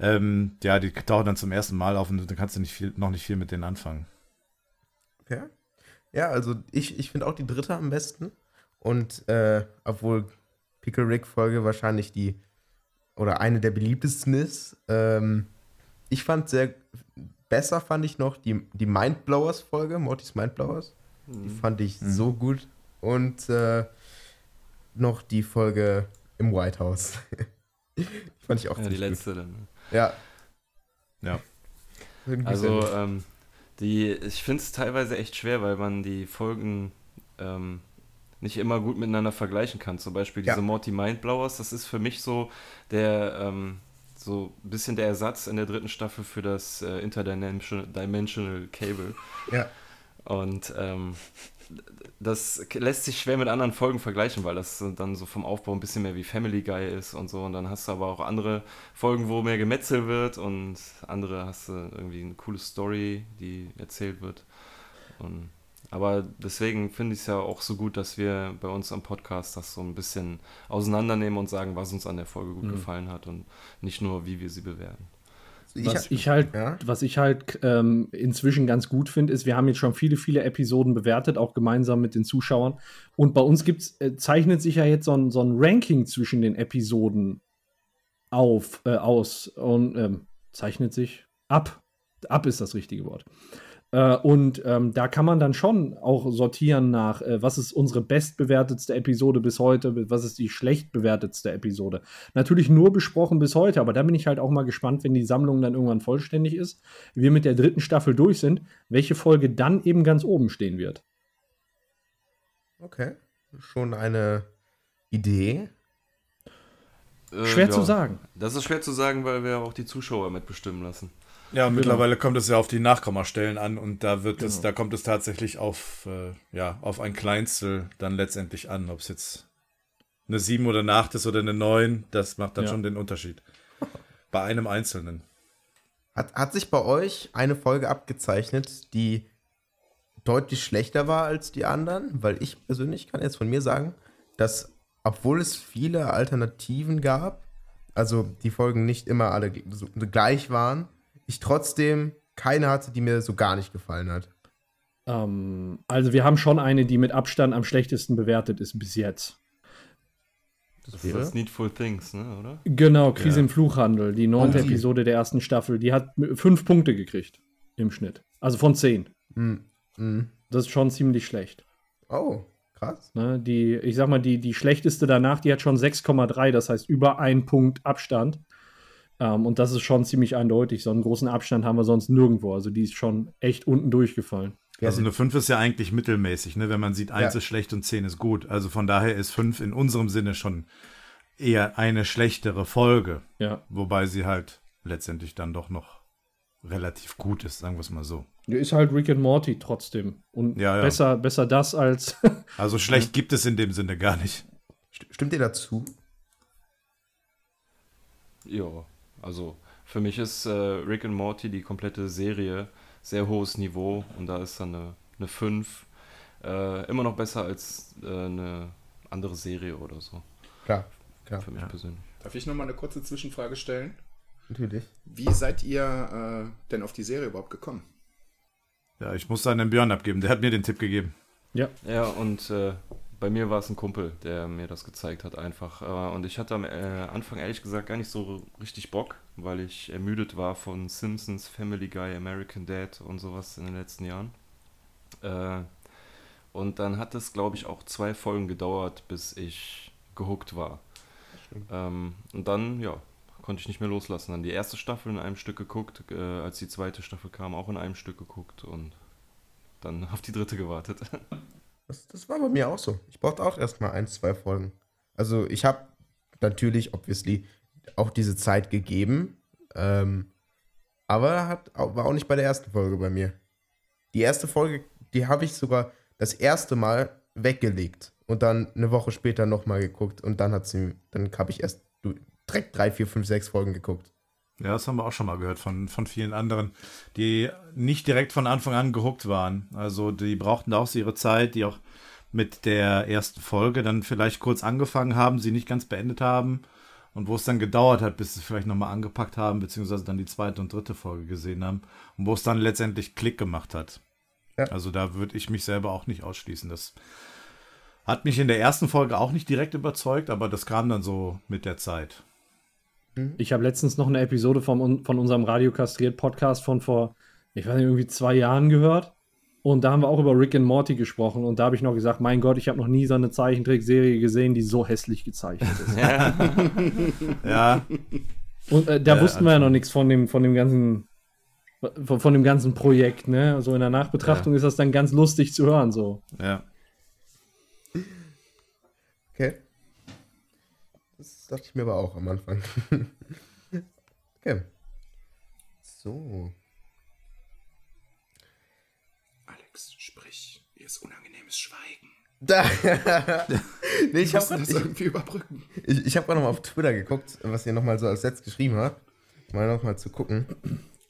ähm, ja, die tauchen dann zum ersten Mal auf und dann kannst du nicht viel, noch nicht viel mit denen anfangen. Okay. Ja, also ich, ich finde auch die dritte am besten. Und äh, obwohl Pickle Rick Folge wahrscheinlich die oder eine der beliebtesten ist, ähm, ich fand sehr besser fand ich noch die, die Mindblowers Folge, Mortys Mindblowers. Mhm. Die fand ich mhm. so gut. Und äh, noch die Folge im White House. die fand ich auch ja, die letzte gut. dann. Ja. Ja. also, ähm, die, ich finde es teilweise echt schwer, weil man die Folgen ähm, nicht immer gut miteinander vergleichen kann. Zum Beispiel diese ja. Morty Mindblowers, das ist für mich so der, ähm, so ein bisschen der Ersatz in der dritten Staffel für das äh, Interdimensional Cable. Ja. Und ähm, das lässt sich schwer mit anderen Folgen vergleichen, weil das dann so vom Aufbau ein bisschen mehr wie Family Guy ist und so. Und dann hast du aber auch andere Folgen, wo mehr gemetzelt wird und andere hast du irgendwie eine coole Story, die erzählt wird. Und, aber deswegen finde ich es ja auch so gut, dass wir bei uns am Podcast das so ein bisschen auseinandernehmen und sagen, was uns an der Folge gut mhm. gefallen hat und nicht nur, wie wir sie bewerten. Was, ich halt, ja? was ich halt ähm, inzwischen ganz gut finde, ist, wir haben jetzt schon viele, viele Episoden bewertet, auch gemeinsam mit den Zuschauern. Und bei uns gibt's, äh, zeichnet sich ja jetzt so ein, so ein Ranking zwischen den Episoden auf, äh, aus und ähm, zeichnet sich ab. Ab ist das richtige Wort. Äh, und ähm, da kann man dann schon auch sortieren nach, äh, was ist unsere bestbewertetste Episode bis heute, was ist die schlecht bewertetste Episode. Natürlich nur besprochen bis heute, aber da bin ich halt auch mal gespannt, wenn die Sammlung dann irgendwann vollständig ist, wir mit der dritten Staffel durch sind, welche Folge dann eben ganz oben stehen wird. Okay, schon eine Idee. Äh, schwer ja. zu sagen. Das ist schwer zu sagen, weil wir auch die Zuschauer mitbestimmen lassen. Ja, genau. mittlerweile kommt es ja auf die Nachkommastellen an und da wird genau. es, da kommt es tatsächlich auf, äh, ja, auf ein Kleinstel dann letztendlich an. Ob es jetzt eine 7 oder eine 8 ist oder eine 9, das macht dann ja. schon den Unterschied. Bei einem Einzelnen. Hat, hat sich bei euch eine Folge abgezeichnet, die deutlich schlechter war als die anderen? Weil ich persönlich kann jetzt von mir sagen, dass, obwohl es viele Alternativen gab, also die Folgen nicht immer alle gleich waren, ich trotzdem keine hatte, die mir so gar nicht gefallen hat. Ähm, also wir haben schon eine, die mit Abstand am schlechtesten bewertet ist bis jetzt. Das, das ist Needful Things, ne, oder? Genau, Krise ja. im Fluchhandel, die neunte oh, Episode der ersten Staffel. Die hat fünf Punkte gekriegt im Schnitt. Also von zehn. Mm. Mm. Das ist schon ziemlich schlecht. Oh, krass. Ne, die, ich sag mal, die, die schlechteste danach, die hat schon 6,3, das heißt über einen Punkt Abstand. Ähm, und das ist schon ziemlich eindeutig. So einen großen Abstand haben wir sonst nirgendwo. Also die ist schon echt unten durchgefallen. Also eine 5 ist ja eigentlich mittelmäßig, ne? wenn man sieht, 1 ja. ist schlecht und 10 ist gut. Also von daher ist 5 in unserem Sinne schon eher eine schlechtere Folge. Ja. Wobei sie halt letztendlich dann doch noch relativ gut ist, sagen wir es mal so. Ist halt Rick and Morty trotzdem. Und ja, ja. Besser, besser das als. also schlecht gibt es in dem Sinne gar nicht. Stimmt ihr dazu? Ja. Also für mich ist äh, Rick and Morty die komplette Serie sehr hohes Niveau und da ist dann eine, eine 5 äh, immer noch besser als äh, eine andere Serie oder so. Klar, klar. Für mich ja. persönlich. Darf ich nochmal eine kurze Zwischenfrage stellen? Natürlich. Wie seid ihr äh, denn auf die Serie überhaupt gekommen? Ja, ich muss da einen Björn abgeben. Der hat mir den Tipp gegeben. Ja. Ja, und äh, bei mir war es ein Kumpel, der mir das gezeigt hat einfach. Äh, und ich hatte am äh, Anfang ehrlich gesagt gar nicht so richtig Bock, weil ich ermüdet war von Simpsons, Family Guy, American Dad und sowas in den letzten Jahren. Äh, und dann hat es, glaube ich, auch zwei Folgen gedauert, bis ich gehuckt war. Ähm, und dann, ja, konnte ich nicht mehr loslassen. Dann die erste Staffel in einem Stück geguckt, als die zweite Staffel kam, auch in einem Stück geguckt und dann auf die dritte gewartet. Das, das war bei mir auch so. Ich brauchte auch erstmal ein, zwei Folgen. Also ich habe natürlich, obviously, auch diese Zeit gegeben. Ähm, aber hat, war auch nicht bei der ersten Folge bei mir. Die erste Folge, die habe ich sogar das erste Mal weggelegt und dann eine Woche später nochmal geguckt und dann hat sie, dann habe ich erst direkt drei, vier, fünf, sechs Folgen geguckt. Ja, das haben wir auch schon mal gehört von, von vielen anderen, die nicht direkt von Anfang an gehuckt waren. Also die brauchten da auch so ihre Zeit, die auch mit der ersten Folge dann vielleicht kurz angefangen haben, sie nicht ganz beendet haben und wo es dann gedauert hat, bis sie vielleicht nochmal angepackt haben, beziehungsweise dann die zweite und dritte Folge gesehen haben und wo es dann letztendlich Klick gemacht hat. Ja. Also da würde ich mich selber auch nicht ausschließen. Das hat mich in der ersten Folge auch nicht direkt überzeugt, aber das kam dann so mit der Zeit. Mhm. Ich habe letztens noch eine Episode vom, von unserem Radio Kastriert Podcast von vor, ich weiß nicht, irgendwie zwei Jahren gehört. Und da haben wir auch über Rick and Morty gesprochen. Und da habe ich noch gesagt, mein Gott, ich habe noch nie so eine Zeichentrickserie gesehen, die so hässlich gezeichnet ist. ja. ja. Und äh, da ja, wussten wir ja noch nichts von dem, von dem ganzen, von, von dem ganzen Projekt, ne? So also in der Nachbetrachtung ja. ist das dann ganz lustig zu hören, so. Ja. Okay. Das dachte ich mir aber auch am Anfang. okay. So. Alex, sprich. Hier ist unangenehmes Schweigen. Da. nee, ich habe das irgendwie überbrücken. Ich, ich habe gerade noch mal auf Twitter geguckt, was ihr noch mal so als Setz geschrieben habt. Mal noch mal zu gucken.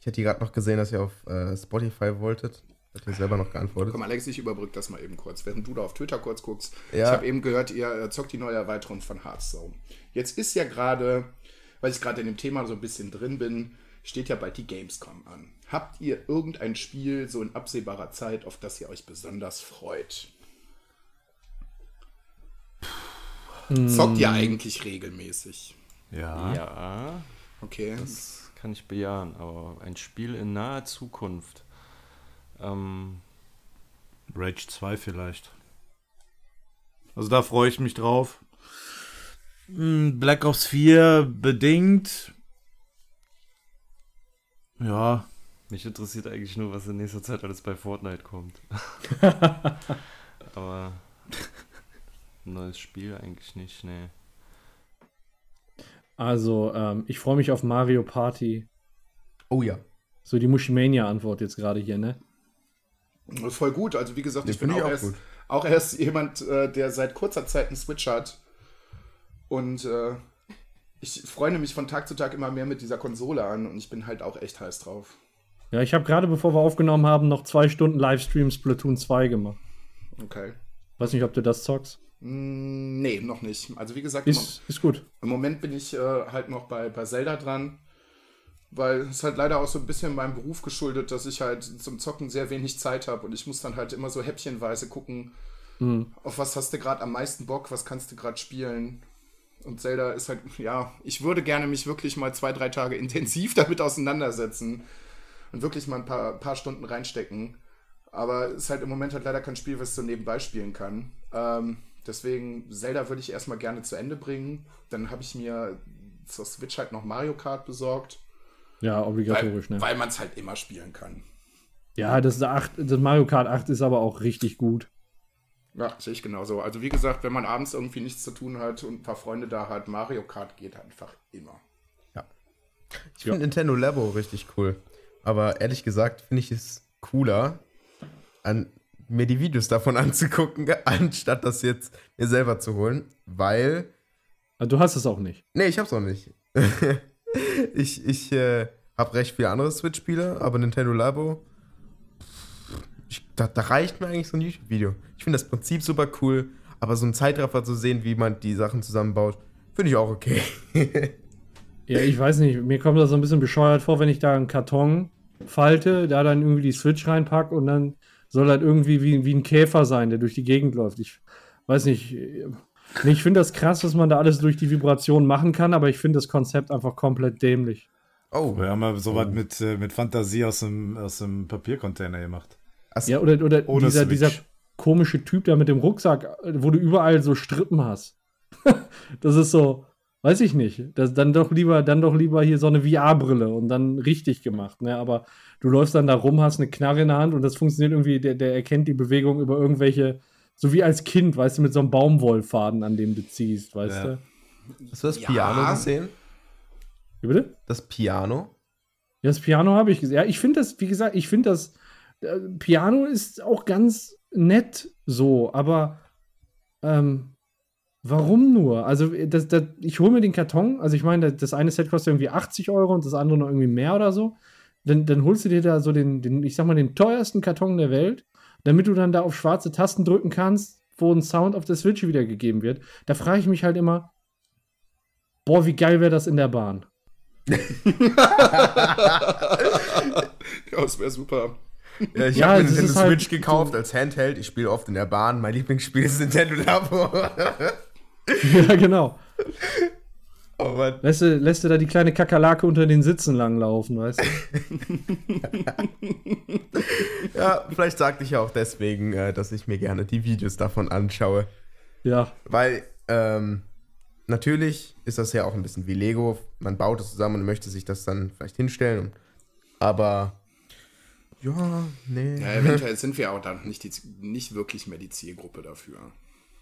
Ich hätte gerade noch gesehen, dass ihr auf äh, Spotify wolltet. Hat mir selber noch geantwortet. Komm, Alex, ich überbrück das mal eben kurz, während du da auf Twitter kurz guckst. Ja. Ich habe eben gehört, ihr äh, zockt die neue Erweiterung von Hearthstone. Jetzt ist ja gerade, weil ich gerade in dem Thema so ein bisschen drin bin, steht ja bald die Gamescom an. Habt ihr irgendein Spiel so in absehbarer Zeit, auf das ihr euch besonders freut? Zockt ihr eigentlich regelmäßig? Ja. Ja. Okay. Das kann ich bejahen, aber ein Spiel in naher Zukunft. Ähm, Rage 2 vielleicht. Also da freue ich mich drauf. Hm, Black Ops 4 bedingt. Ja. Mich interessiert eigentlich nur, was in nächster Zeit alles bei Fortnite kommt. aber ein neues Spiel eigentlich nicht, nee. Also, ähm, ich freue mich auf Mario Party. Oh ja. So die Mushimania-Antwort jetzt gerade hier, ne? Voll gut. Also, wie gesagt, ich bin auch, auch, erst, auch, erst, jemand, äh, der seit kurzer Zeit einen Switch hat. Und äh, ich freue mich von Tag zu Tag immer mehr mit dieser Konsole an und ich bin halt auch echt heiß drauf. Ja, ich habe gerade, bevor wir aufgenommen haben, noch zwei Stunden Livestream Splatoon 2 gemacht. Okay. Weiß nicht, ob du das zockst. Mm, nee, noch nicht. Also wie gesagt, ist, ist gut. Im Moment bin ich äh, halt noch bei, bei Zelda dran, weil es halt leider auch so ein bisschen meinem Beruf geschuldet, dass ich halt zum Zocken sehr wenig Zeit habe und ich muss dann halt immer so häppchenweise gucken, mhm. auf was hast du gerade am meisten Bock, was kannst du gerade spielen. Und Zelda ist halt, ja, ich würde gerne mich wirklich mal zwei, drei Tage intensiv damit auseinandersetzen und wirklich mal ein paar, paar Stunden reinstecken. Aber es ist halt im Moment halt leider kein Spiel, was ich so nebenbei spielen kann. Ähm, Deswegen, Zelda würde ich erstmal gerne zu Ende bringen. Dann habe ich mir zur Switch halt noch Mario Kart besorgt. Ja, obligatorisch, weil, ne? Weil man es halt immer spielen kann. Ja, das, 8, das Mario Kart 8 ist aber auch richtig gut. Ja, sehe ich genauso. Also wie gesagt, wenn man abends irgendwie nichts zu tun hat und ein paar Freunde da hat, Mario Kart geht einfach immer. Ja. Ich finde ja. Nintendo Labo richtig cool. Aber ehrlich gesagt finde ich es cooler, an mir die Videos davon anzugucken, anstatt das jetzt mir selber zu holen, weil. Ah, du hast es auch nicht. Nee, ich hab's auch nicht. ich ich äh, habe recht viele andere Switch-Spiele, aber Nintendo Labo, ich, da, da, reicht mir eigentlich so ein YouTube-Video. Ich finde das Prinzip super cool, aber so ein Zeitraffer zu sehen, wie man die Sachen zusammenbaut, finde ich auch okay. ja, ich weiß nicht, mir kommt das so ein bisschen bescheuert vor, wenn ich da einen Karton falte, da dann irgendwie die Switch reinpacke und dann soll halt irgendwie wie, wie ein Käfer sein, der durch die Gegend läuft. Ich weiß nicht. Ich finde das krass, was man da alles durch die Vibration machen kann, aber ich finde das Konzept einfach komplett dämlich. Oh. Wir haben mal so was oh. mit, äh, mit Fantasie aus dem, aus dem Papiercontainer gemacht. Also, ja, oder, oder dieser, dieser komische Typ da mit dem Rucksack, wo du überall so Strippen hast. das ist so, weiß ich nicht. Das, dann doch lieber, dann doch lieber hier so eine VR-Brille und dann richtig gemacht. Ne? Aber du läufst dann da rum, hast eine Knarre in der Hand und das funktioniert irgendwie, der, der erkennt die Bewegung über irgendwelche, so wie als Kind, weißt du, mit so einem Baumwollfaden, an dem du ziehst, weißt ja. du? Hast du das ja. Piano gesehen? Wie bitte? Das Piano? Ja, das Piano habe ich gesehen. Ja, ich finde das, wie gesagt, ich finde das, äh, Piano ist auch ganz nett so, aber ähm, Warum nur? Also, das, das, ich hole mir den Karton, also ich meine, das eine Set kostet irgendwie 80 Euro und das andere noch irgendwie mehr oder so. Dann, dann holst du dir da so den, den, ich sag mal, den teuersten Karton der Welt, damit du dann da auf schwarze Tasten drücken kannst, wo ein Sound auf der Switch wiedergegeben wird. Da frage ich mich halt immer, boah, wie geil wäre das in der Bahn? ja, das wäre super. Ja, ich ja, habe mir Nintendo halt Switch halt gekauft als Handheld. Ich spiele oft in der Bahn. Mein Lieblingsspiel ist Nintendo Labo. ja, genau. Oh lässt, du, lässt du da die kleine Kakerlake unter den Sitzen langlaufen, weißt du? ja, vielleicht sagte ich ja auch deswegen, äh, dass ich mir gerne die Videos davon anschaue. Ja. Weil, ähm, natürlich ist das ja auch ein bisschen wie Lego. Man baut es zusammen und möchte sich das dann vielleicht hinstellen. Aber ja, nee. Ja, eventuell sind wir auch dann nicht, die, nicht wirklich mehr die Zielgruppe dafür.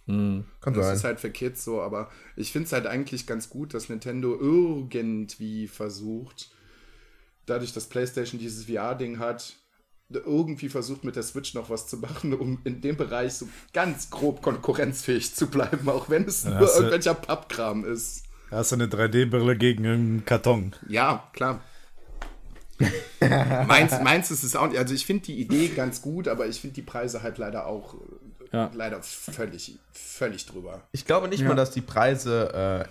Mhm. Kann das sein. ist halt für Kids so, aber ich finde es halt eigentlich ganz gut, dass Nintendo irgendwie versucht, dadurch, dass PlayStation dieses VR-Ding hat, irgendwie versucht mit der Switch noch was zu machen, um in dem Bereich so ganz grob konkurrenzfähig zu bleiben, auch wenn es nur irgendwelcher Pappkram ist. Hast du eine 3D-Brille gegen einen Karton? Ja, klar. meins, meins ist es auch nicht. Also ich finde die Idee ganz gut, aber ich finde die Preise halt leider auch ja. leider völlig, völlig drüber. Ich glaube nicht ja. mal, dass die Preise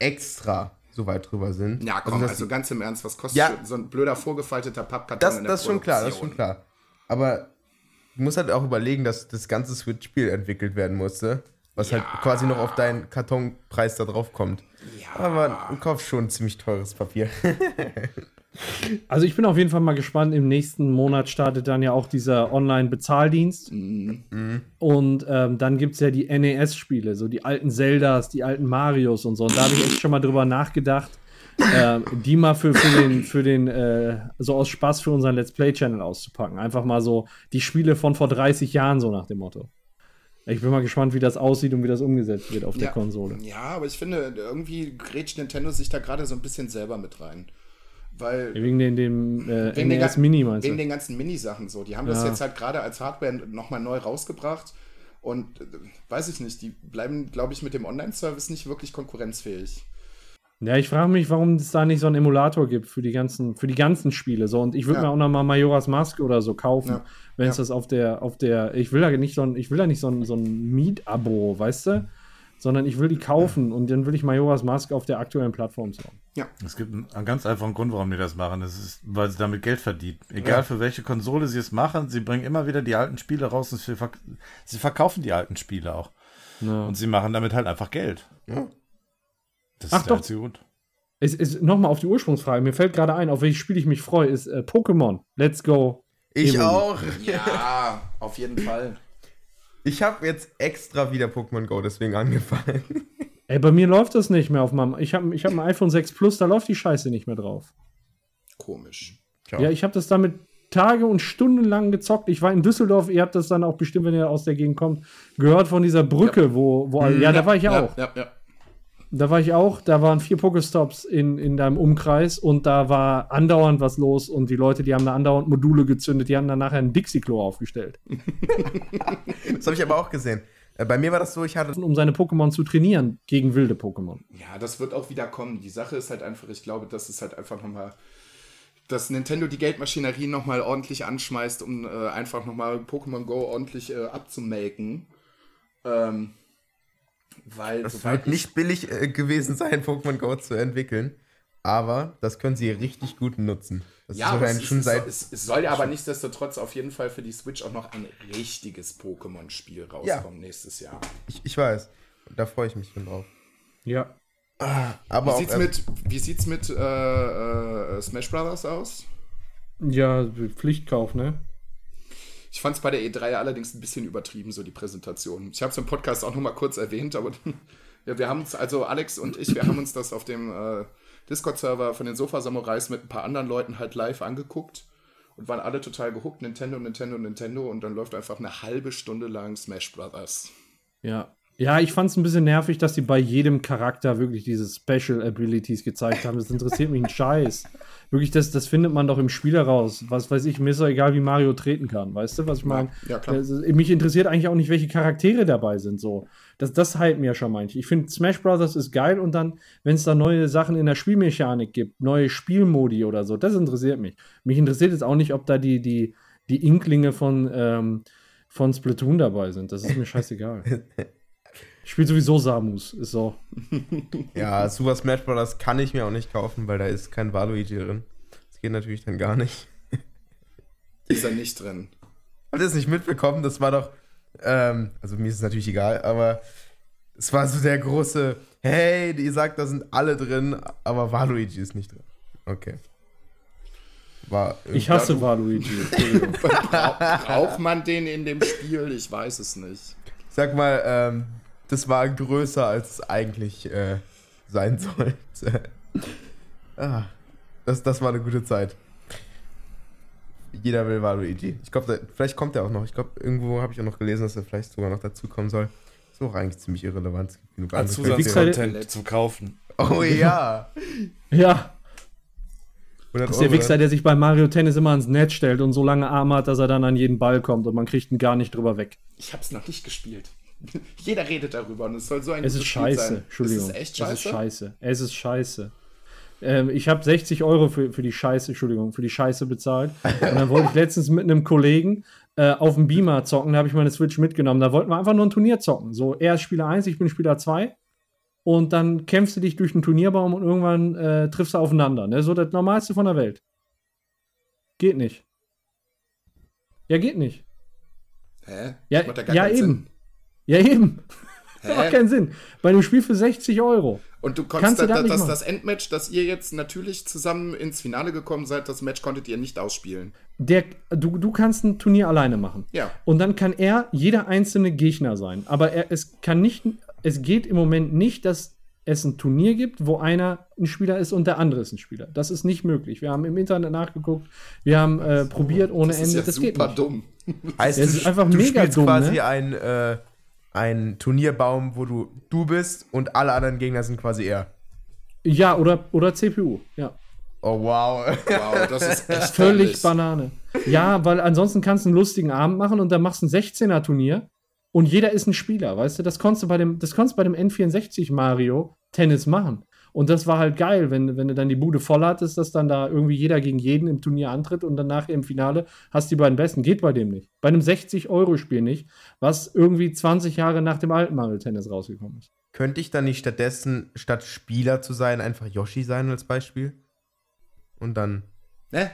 äh, extra so weit drüber sind. Ja, komm, also, also ganz im Ernst, was kostet Ja. so ein blöder vorgefalteter Pappkarton das, in der das ist schon klar, das ist schon klar. Aber du musst halt auch überlegen, dass das ganze Switch-Spiel entwickelt werden musste, was halt quasi noch auf deinen Kartonpreis da drauf kommt. Ja. Aber du kaufst schon ziemlich teures Papier. Also ich bin auf jeden Fall mal gespannt. Im nächsten Monat startet dann ja auch dieser Online-Bezahldienst. Und ähm, dann gibt es ja die NES-Spiele, so die alten Zeldas, die alten Marios und so. Und da habe ich echt schon mal drüber nachgedacht, ähm, die mal für, für den, für den äh, so aus Spaß für unseren Let's Play-Channel auszupacken. Einfach mal so die Spiele von vor 30 Jahren, so nach dem Motto. Ich bin mal gespannt, wie das aussieht und wie das umgesetzt wird auf der Ja. Konsole. Ja, aber ich finde, irgendwie grätscht Nintendo sich da gerade so ein bisschen selber mit rein. Weil Wegen den, dem äh, Wegen den NES gan- Mini meinst wegen du? den ganzen Minisachen so. Die haben das Ja. jetzt halt gerade als Hardware nochmal neu rausgebracht. Und äh, weiß ich nicht, die bleiben, glaube ich, mit dem Online-Service nicht wirklich konkurrenzfähig. Ja, ich frage mich, warum es da nicht so einen Emulator gibt für die ganzen, für die ganzen Spiele. So, und ich würde Ja. mir auch noch mal Majora's Mask oder so kaufen, Ja. wenn es Ja. das auf der, auf der, ich will da nicht so ein, ich will da nicht so ein, so ein Miet-Abo, weißt du? Sondern ich will die kaufen und dann will ich Majora's Mask auf der aktuellen Plattform sehen. Es gibt einen, ganz einfachen Grund, warum die das machen. Das ist, weil sie damit Geld verdienen. Egal für welche Konsole sie es machen, sie bringen immer wieder die alten Spiele raus und sie, verk sie verkaufen die alten Spiele auch. Ja. Und sie machen damit halt einfach Geld. Ja. Das Ach ist der doch. einzige Grund. Es ist nochmal auf die Ursprungsfrage. Mir fällt gerade ein, auf welches Spiel ich mich freue, ist äh, Pokémon. Let's go. Ich Evoli. auch. Ja, auf jeden Fall. Ich habe jetzt extra wieder Pokémon Go deswegen angefangen. Ey, bei mir läuft das nicht mehr auf meinem. Ich habe ich hab ein iPhone 6 Plus, da läuft die Scheiße nicht mehr drauf. Komisch. Ja, ich habe das damit Tage und Stunden lang gezockt. Ich war in Düsseldorf, ihr habt das dann auch bestimmt, wenn ihr aus der Gegend kommt, gehört von dieser Brücke, wo, wo ja, da war ich auch. Ja, ja. Da war ich auch, da waren vier Pokestops in, in deinem Umkreis und da war andauernd was los und die Leute, die haben da andauernd Module gezündet, die haben dann nachher ein Dixie-Klo aufgestellt. Das habe ich aber auch gesehen. Äh, Bei mir war das so, ich hatte. Um seine Pokémon zu trainieren gegen wilde Pokémon. Ja, das wird auch wieder kommen. Die Sache ist halt einfach, ich glaube, das ist halt einfach nochmal, dass Nintendo die Geldmaschinerie nochmal ordentlich anschmeißt, um äh, einfach nochmal Pokémon Go ordentlich äh, abzumelken. Ähm, weil, Es soweit wird nicht billig äh, gewesen sein, Pokémon Go zu entwickeln. Aber das können sie richtig gut nutzen. Das Ja, ist es, schon es, seit. es, es soll ja aber nichtsdestotrotz auf jeden Fall für die Switch auch noch ein richtiges Pokémon-Spiel rauskommen nächstes Jahr. Ich, ich weiß. Da freue ich mich schon drauf. Ja. Aber Wie sieht's mit, wie sieht's mit äh, äh, Smash Brothers aus? Ja, Pflichtkauf, ne? Ich fand es bei der E3 allerdings ein bisschen übertrieben, so die Präsentation. Ich habe es im Podcast auch noch mal kurz erwähnt, aber ja, wir haben uns, also Alex und ich, wir haben uns das auf dem äh, Discord-Server von den Sofa-Samurais mit ein paar anderen Leuten halt live angeguckt und waren alle total gehuckt, Nintendo, Nintendo, Nintendo und dann läuft einfach eine halbe Stunde lang Smash Brothers. Ja. Ja, ich fand es ein bisschen nervig, dass die bei jedem Charakter wirklich diese Special Abilities gezeigt haben. Das interessiert mich ein Scheiß. Wirklich, das, das findet man doch im Spiel heraus. Was weiß ich, mir ist doch egal, wie Mario treten kann. Weißt du, was ich meine? ja, klar. Äh, Mich interessiert eigentlich auch nicht, welche Charaktere dabei sind. So. Das, das hype mir schon manche. Ich finde, Smash Bros. ist geil und dann, wenn es da neue Sachen in der Spielmechanik gibt, neue Spielmodi oder so, das interessiert mich. Mich interessiert jetzt auch nicht, ob da die, die, die Inklinge von, ähm, von Splatoon dabei sind. Das ist mir scheißegal. Ich spiele sowieso Samus, ist so. ja, Super Smash Bros. kann ich mir auch nicht kaufen, weil da ist kein Waluigi drin. Das geht natürlich dann gar nicht. Ist er nicht drin. Habt ihr es nicht mitbekommen? Das war doch. Ähm, also mir ist es natürlich egal, aber es war so der große, hey, die sagt, da sind alle drin, aber Waluigi ist nicht drin. Okay. War Ich hasse Waluigi. Braucht man den in dem Spiel? Ich weiß es nicht. Sag mal, ähm, das war größer, als es eigentlich äh, sein sollte. ah, das, das war eine gute Zeit. Jeder will Waluigi. Ich glaube, vielleicht kommt er auch noch. Ich glaube, irgendwo habe ich auch noch gelesen, dass er vielleicht sogar noch dazukommen soll. Ist auch eigentlich ziemlich irrelevant. Es gibt genug Als. Zusatzcontent zum Kaufen. Oh ja. ja, 100 das ist der Euro, Wichser, der sich bei Mario Tennis immer ans Netz stellt und so lange Arme hat, dass er dann an jeden Ball kommt und man kriegt ihn gar nicht drüber weg. Ich habe es noch nicht gespielt. Jeder redet darüber und es soll so ein Es ist scheiße. sein. Entschuldigung. Es ist echt Es scheiße. ist scheiße. Es ist scheiße. Ähm, ich habe 60 Euro für, für die Scheiße, Entschuldigung, für die Scheiße bezahlt. Und dann wollte ich letztens mit einem Kollegen äh, auf dem Beamer zocken. Da habe ich meine Switch mitgenommen. Da wollten wir einfach nur ein Turnier zocken. So, er ist Spieler 1, ich bin Spieler 2. und dann kämpfst du dich durch den Turnierbaum und irgendwann äh, triffst du aufeinander. Ne? So das Normalste von der Welt. Geht nicht. Ja, geht nicht. Hä? Ja, ja eben. Sinn. Ja, eben. Das macht keinen Sinn. Bei einem Spiel für 60 Euro. Und du Kannst konntest du da, das das, das, das Endmatch, dass ihr jetzt natürlich zusammen ins Finale gekommen seid, das Match konntet ihr nicht ausspielen. Der, du, du kannst ein Turnier alleine machen. Ja. Und dann kann er jeder einzelne Gegner sein. Aber er, es kann nicht, es geht im Moment nicht, dass es ein Turnier gibt, wo einer ein Spieler ist und der andere ist ein Spieler. Das ist nicht möglich. Wir haben im Internet nachgeguckt, wir haben äh, probiert ohne Das ist Ende. ja das geht super nicht. dumm. Heißt, Es du, ist einfach du mega spielst dumm, quasi ne? ein, äh, ein Turnierbaum, wo du du bist und alle anderen Gegner sind quasi er. Ja, oder, oder CPU. Ja. Oh wow. Wow, das ist echt Völlig dämlich. Banane. Ja, weil ansonsten kannst du einen lustigen Abend machen und dann machst du ein 16er-Turnier und jeder ist ein Spieler, weißt du? Das konntest du bei dem, das konntest du bei dem N64 Mario Tennis machen. Und das war halt geil, wenn, wenn du dann die Bude voll hattest, dass dann da irgendwie jeder gegen jeden im Turnier antritt und dann nachher im Finale hast die beiden Besten. Geht bei dem nicht. Bei einem 60-Euro-Spiel nicht, was irgendwie 20 Jahre nach dem alten Mario Tennis rausgekommen ist. Könnte ich dann nicht stattdessen, statt Spieler zu sein, einfach Yoshi sein als Beispiel? Und dann. Ne?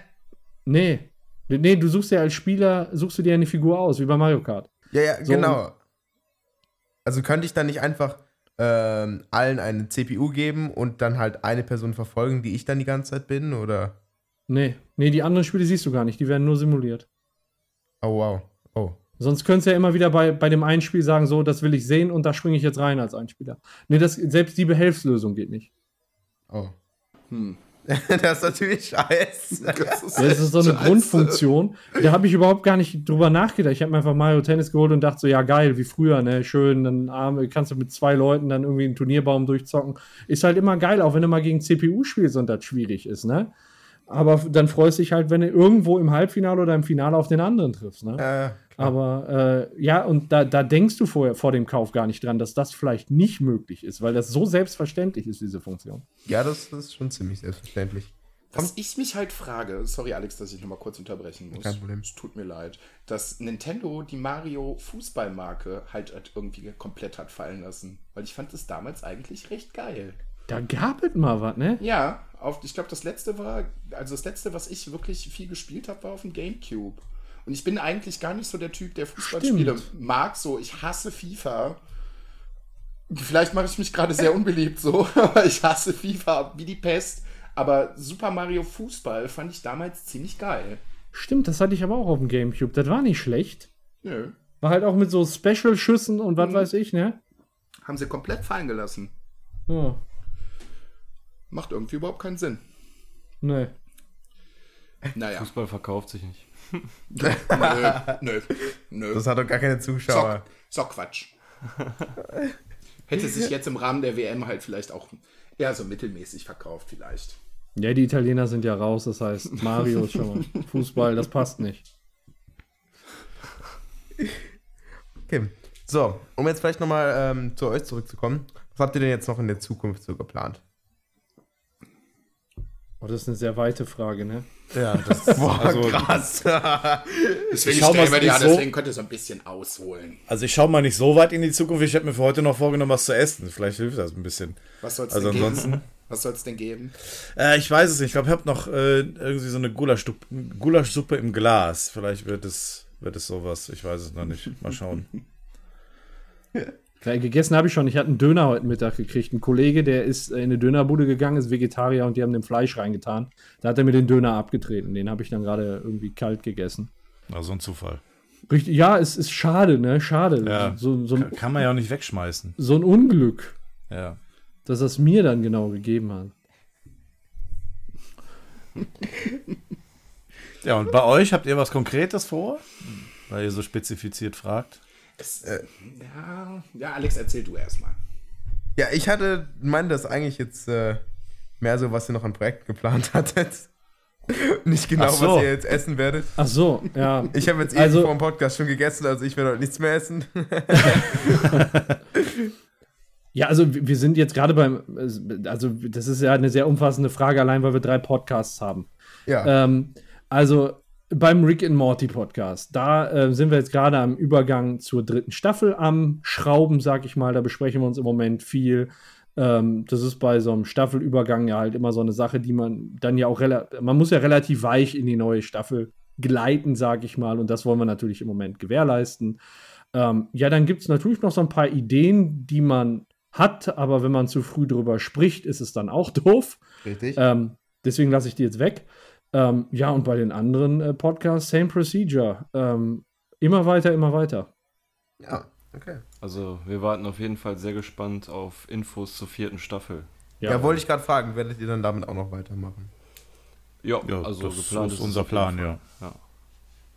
Nee. Nee, du suchst ja als Spieler, suchst du dir eine Figur aus, wie bei Mario Kart. Ja, ja, So, genau. Also könnte ich dann nicht einfach ähm, allen eine CPU geben und dann halt eine Person verfolgen, die ich dann die ganze Zeit bin? Oder. Nee, nee, die anderen Spiele siehst du gar nicht, die werden nur simuliert. Oh wow. Oh. Sonst könntest du ja immer wieder bei, bei dem einen Spiel sagen, so, das will ich sehen und da springe ich jetzt rein als Einspieler. Nee, das, selbst die Behelfslösung geht nicht. Oh. Hm. das ist natürlich scheiße. Das ist, Das ist so eine scheiße. Grundfunktion. Da habe ich überhaupt gar nicht drüber nachgedacht. Ich habe mir einfach Mario Tennis geholt und dachte so, ja geil, wie früher, ne? Schön, dann kannst du mit zwei Leuten dann irgendwie einen Turnierbaum durchzocken. Ist halt immer geil, auch wenn du mal gegen CPU spielst und das schwierig ist, ne? Aber dann freust du dich halt, wenn du irgendwo im Halbfinale oder im Finale auf den anderen triffst, ne? Äh, Aber äh, ja, und da, da denkst du vorher vor dem Kauf gar nicht dran, dass das vielleicht nicht möglich ist, weil das so selbstverständlich ist, diese Funktion. ja, das, das ist schon ziemlich selbstverständlich. Was ich mich halt frage, sorry Alex, dass ich nochmal kurz unterbrechen muss. Kein Problem. Es tut mir leid, dass Nintendo die Mario Fußballmarke halt, halt irgendwie komplett hat fallen lassen. Weil ich fand es damals eigentlich recht geil. Da gab es mal was, ne? Ja, auf, ich glaube, das letzte war, also das letzte, was ich wirklich viel gespielt habe, war auf dem Gamecube. Und ich bin eigentlich gar nicht so der Typ, der Fußballspiele mag. So, ich hasse FIFA. Vielleicht mache ich mich gerade sehr unbeliebt so, aber ich hasse FIFA wie die Pest. Aber Super Mario Fußball fand ich damals ziemlich geil. Stimmt, das hatte ich aber auch auf dem Gamecube. Das war nicht schlecht. Nö. War halt auch mit so Special-Schüssen und was weiß ich, ne? Haben sie komplett fallen gelassen. Ja, Macht irgendwie überhaupt keinen Sinn. ne. Naja. Fußball verkauft sich nicht. Nö, nö, nö. Das hat doch gar keine Zuschauer. So, so Quatsch. Hätte sich jetzt im Rahmen der WM halt vielleicht auch eher so mittelmäßig verkauft, vielleicht. Ja, die Italiener sind ja raus, das heißt, Mario ist schon mal. Fußball, das passt nicht. Okay. So, um jetzt vielleicht nochmal ähm, zu euch zurückzukommen. Was habt ihr denn jetzt noch in der Zukunft so geplant? Oh, das ist eine sehr weite Frage, ne? Ja, das Boah, also, krass. Deswegen schau mal, stellen wir die ist an, so- deswegen könnt ihr so ein bisschen ausholen. also ich schaue mal nicht so weit in die Zukunft. Ich habe mir für heute noch vorgenommen, was zu essen. Vielleicht hilft das ein bisschen. Was soll es Also denn ansonsten- geben? Was soll es denn geben? Äh, ich weiß es nicht. Ich glaube, ich habe noch äh, irgendwie so eine Gulaschsuppe, Gulaschsuppe im Glas. Vielleicht wird es, wird es sowas. Ich weiß es noch nicht. Mal schauen. Gegessen habe ich schon. Ich hatte einen Döner heute Mittag gekriegt. Ein Kollege, der ist in eine Dönerbude gegangen, ist Vegetarier und die haben dem Fleisch reingetan. Da hat er mir den Döner abgetreten. Den habe ich dann gerade irgendwie kalt gegessen. Also ein Zufall. Richtig, ja, es ist schade, ne? Schade. Ja. So, so, Kann, ein, kann man ja auch nicht wegschmeißen. so ein Unglück, Ja. dass das mir dann genau gegeben hat. Ja, und bei euch habt ihr was Konkretes vor? Weil ihr so spezifiziert fragt. Es, ja, ja, Alex, erzähl du erstmal. Ja, ich hatte, meinte das eigentlich jetzt äh, mehr so, was ihr noch an Projekten geplant hattet. Nicht genau, so. was ihr jetzt essen werdet. Ach so, ja. Ich habe jetzt eben Also- vor dem Podcast schon gegessen, also ich werde heute nichts mehr essen. Ja, also wir wir sind jetzt gerade beim, also das ist ja eine sehr umfassende Frage, allein weil wir drei Podcasts haben. ja. Ähm, also beim Rick and Morty Podcast. Da äh, sind wir jetzt gerade am Übergang zur dritten Staffel am Schrauben, sag ich mal. Da besprechen wir uns im Moment viel. Ähm, das ist bei so einem Staffelübergang ja halt immer so eine Sache, die man dann ja auch relativ, man muss ja relativ weich in die neue Staffel gleiten, sag ich mal. Und das wollen wir natürlich im Moment gewährleisten. Ähm, ja, dann gibt es natürlich noch so ein paar Ideen, die man hat, aber wenn man zu früh drüber spricht, ist es dann auch doof. Richtig. Ähm, deswegen lasse ich die jetzt weg. Ähm, ja, und bei den anderen äh, Podcasts, same procedure. Ähm, immer weiter, immer weiter. Ja, okay. Also, wir warten auf jeden Fall sehr gespannt auf Infos zur vierten Staffel. Ja, ja wollte ich gerade fragen, werdet ihr dann damit auch noch weitermachen? Ja, ja also das geplant ist unser Plan, ja. ja.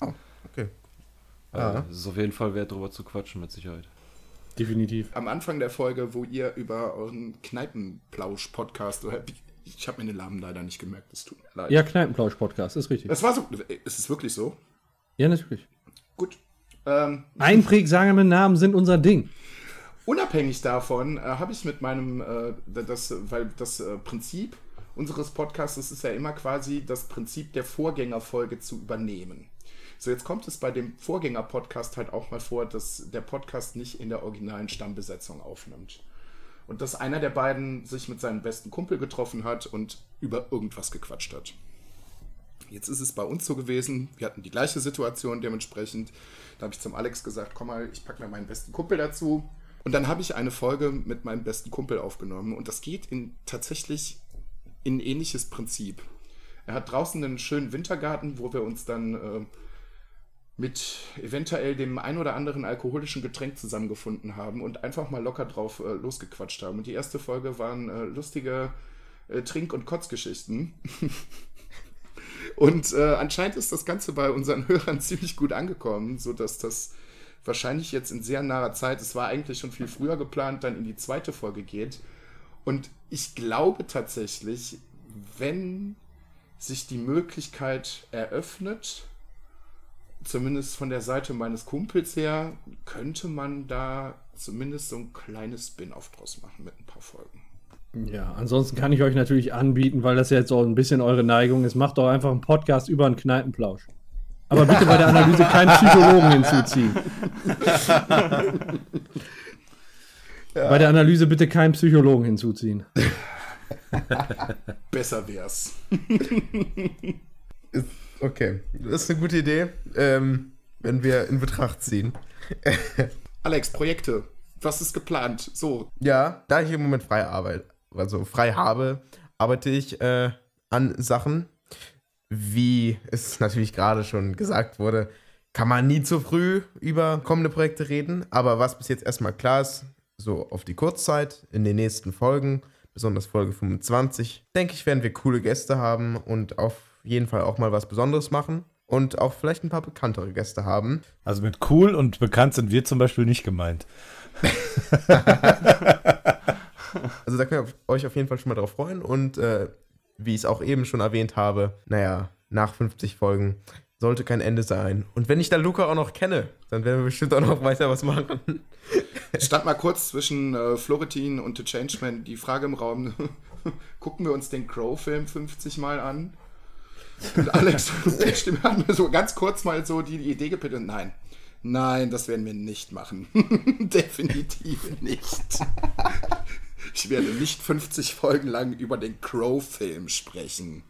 Oh, okay. Ja. Es ist auf jeden Fall wert, darüber zu quatschen, mit Sicherheit. Definitiv. Am Anfang der Folge, wo ihr über euren Kneipenplausch-Podcast oder ich habe mir den Namen leider nicht gemerkt, das tut mir leid. Ja, Kneipenplausch-Podcast, ist richtig. Das war so. Ist es wirklich so? Ja, natürlich. Gut. Ähm, Einprägsame Namen sind unser Ding. Unabhängig davon äh, habe ich mit meinem, äh, das, weil das äh, Prinzip unseres Podcasts ist ja immer quasi das Prinzip der Vorgängerfolge zu übernehmen. So, jetzt kommt es bei dem Vorgänger-Podcast halt auch mal vor, dass der Podcast nicht in der originalen Stammbesetzung aufnimmt. Und dass einer der beiden sich mit seinem besten Kumpel getroffen hat und über irgendwas gequatscht hat. Jetzt ist es bei uns so gewesen, wir hatten die gleiche Situation dementsprechend. Da habe ich zum Alex gesagt, komm mal, ich packe mir meinen besten Kumpel dazu. Und dann habe ich eine Folge mit meinem besten Kumpel aufgenommen. Und das geht in tatsächlich in ähnliches Prinzip. Er hat draußen einen schönen Wintergarten, wo wir uns dann äh, mit eventuell dem ein oder anderen alkoholischen Getränk zusammengefunden haben und einfach mal locker drauf äh, losgequatscht haben. Und die erste Folge waren äh, lustige äh, Trink- und Kotzgeschichten. und äh, anscheinend ist das Ganze bei unseren Hörern ziemlich gut angekommen, sodass das wahrscheinlich jetzt in sehr naher Zeit, es war eigentlich schon viel früher geplant, dann in die zweite Folge geht. Und ich glaube tatsächlich, wenn sich die Möglichkeit eröffnet, zumindest von der Seite meines Kumpels her, könnte man da zumindest so ein kleines Spin-off draus machen mit ein paar Folgen. Ja, ansonsten kann ich euch natürlich anbieten, weil das jetzt auch ein bisschen eure Neigung ist, macht doch einfach einen Podcast über einen Kneipenplausch. Aber bitte bei der Analyse keinen Psychologen hinzuziehen. Ja. Bei der Analyse bitte keinen Psychologen hinzuziehen. Besser wär's. Okay, das ist eine gute Idee, ähm, wenn wir in Betracht ziehen. Alex, Projekte. Was ist geplant? So. Ja, da ich im Moment frei arbeite, also frei habe, arbeite ich äh, an Sachen. Wie es natürlich gerade schon gesagt wurde, kann man nie zu früh über kommende Projekte reden. Aber was bis jetzt erstmal klar ist, so auf die Kurzzeit in den nächsten Folgen, besonders Folge 25, denke ich, werden wir coole Gäste haben und auf jeden Fall auch mal was Besonderes machen und auch vielleicht ein paar bekanntere Gäste haben. Also mit cool und bekannt sind wir zum Beispiel nicht gemeint. also da könnt ihr euch auf jeden Fall schon mal drauf freuen und äh, wie ich es auch eben schon erwähnt habe, naja, nach 50 Folgen sollte kein Ende sein. Und wenn ich dann Luca auch noch kenne, dann werden wir bestimmt auch noch weiter was machen. Stand mal kurz zwischen äh, Florentin und The Changeman die Frage im Raum, gucken wir uns den Crow-Film 50 Mal an? Und Alex und Stimme haben mir so ganz kurz mal so die Idee gepittet. Nein, nein, das werden wir nicht machen. Definitiv nicht. Ich werde nicht 50 Folgen lang über den Crow-Film sprechen.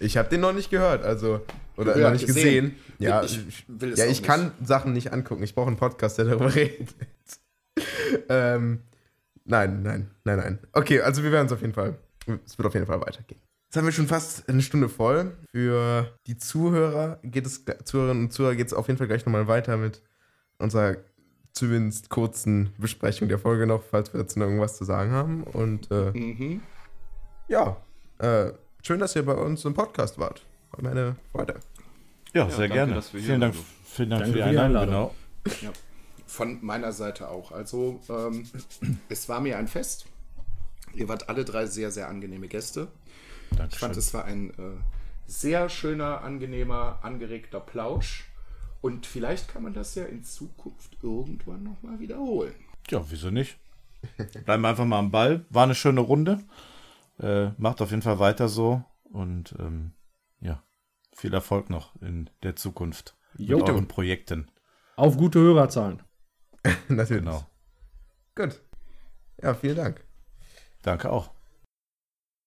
Ich habe den noch nicht gehört, also oder ja, noch nicht gesehen. gesehen. Ja, ich, will ja, ich kann Sachen nicht angucken. Ich brauche einen Podcast, der darüber redet. ähm, nein, nein, nein, nein. Okay, also wir werden es auf jeden Fall. Es wird auf jeden Fall weitergehen. Jetzt haben wir schon fast eine Stunde voll. Für die Zuhörer geht es, Zuhörerinnen und Zuhörer geht es auf jeden Fall gleich nochmal weiter mit unserer zumindest kurzen Besprechung der Folge noch, falls wir dazu noch irgendwas zu sagen haben. Und äh, mhm. ja, äh, schön, dass ihr bei uns im Podcast wart. War mir eine Freude. Ja, ja sehr danke, gerne. vielen, Dank, vielen Dank, für die Einladung. Genau. Ja, von meiner Seite auch. Also, ähm, es war mir ein Fest. Ihr wart alle drei sehr, sehr angenehme Gäste. Dankeschön. Ich fand, es war ein äh, sehr schöner, angenehmer, angeregter Plausch. Und vielleicht kann man das ja in Zukunft irgendwann nochmal wiederholen. Ja, wieso nicht? Bleiben wir einfach mal am Ball. War eine schöne Runde. Äh, macht auf jeden Fall weiter so. Und ähm, ja, Viel Erfolg noch in der Zukunft jo. mit euren Projekten. Auf gute Hörerzahlen. Natürlich. Genau. Gut. Ja, vielen Dank. Danke auch.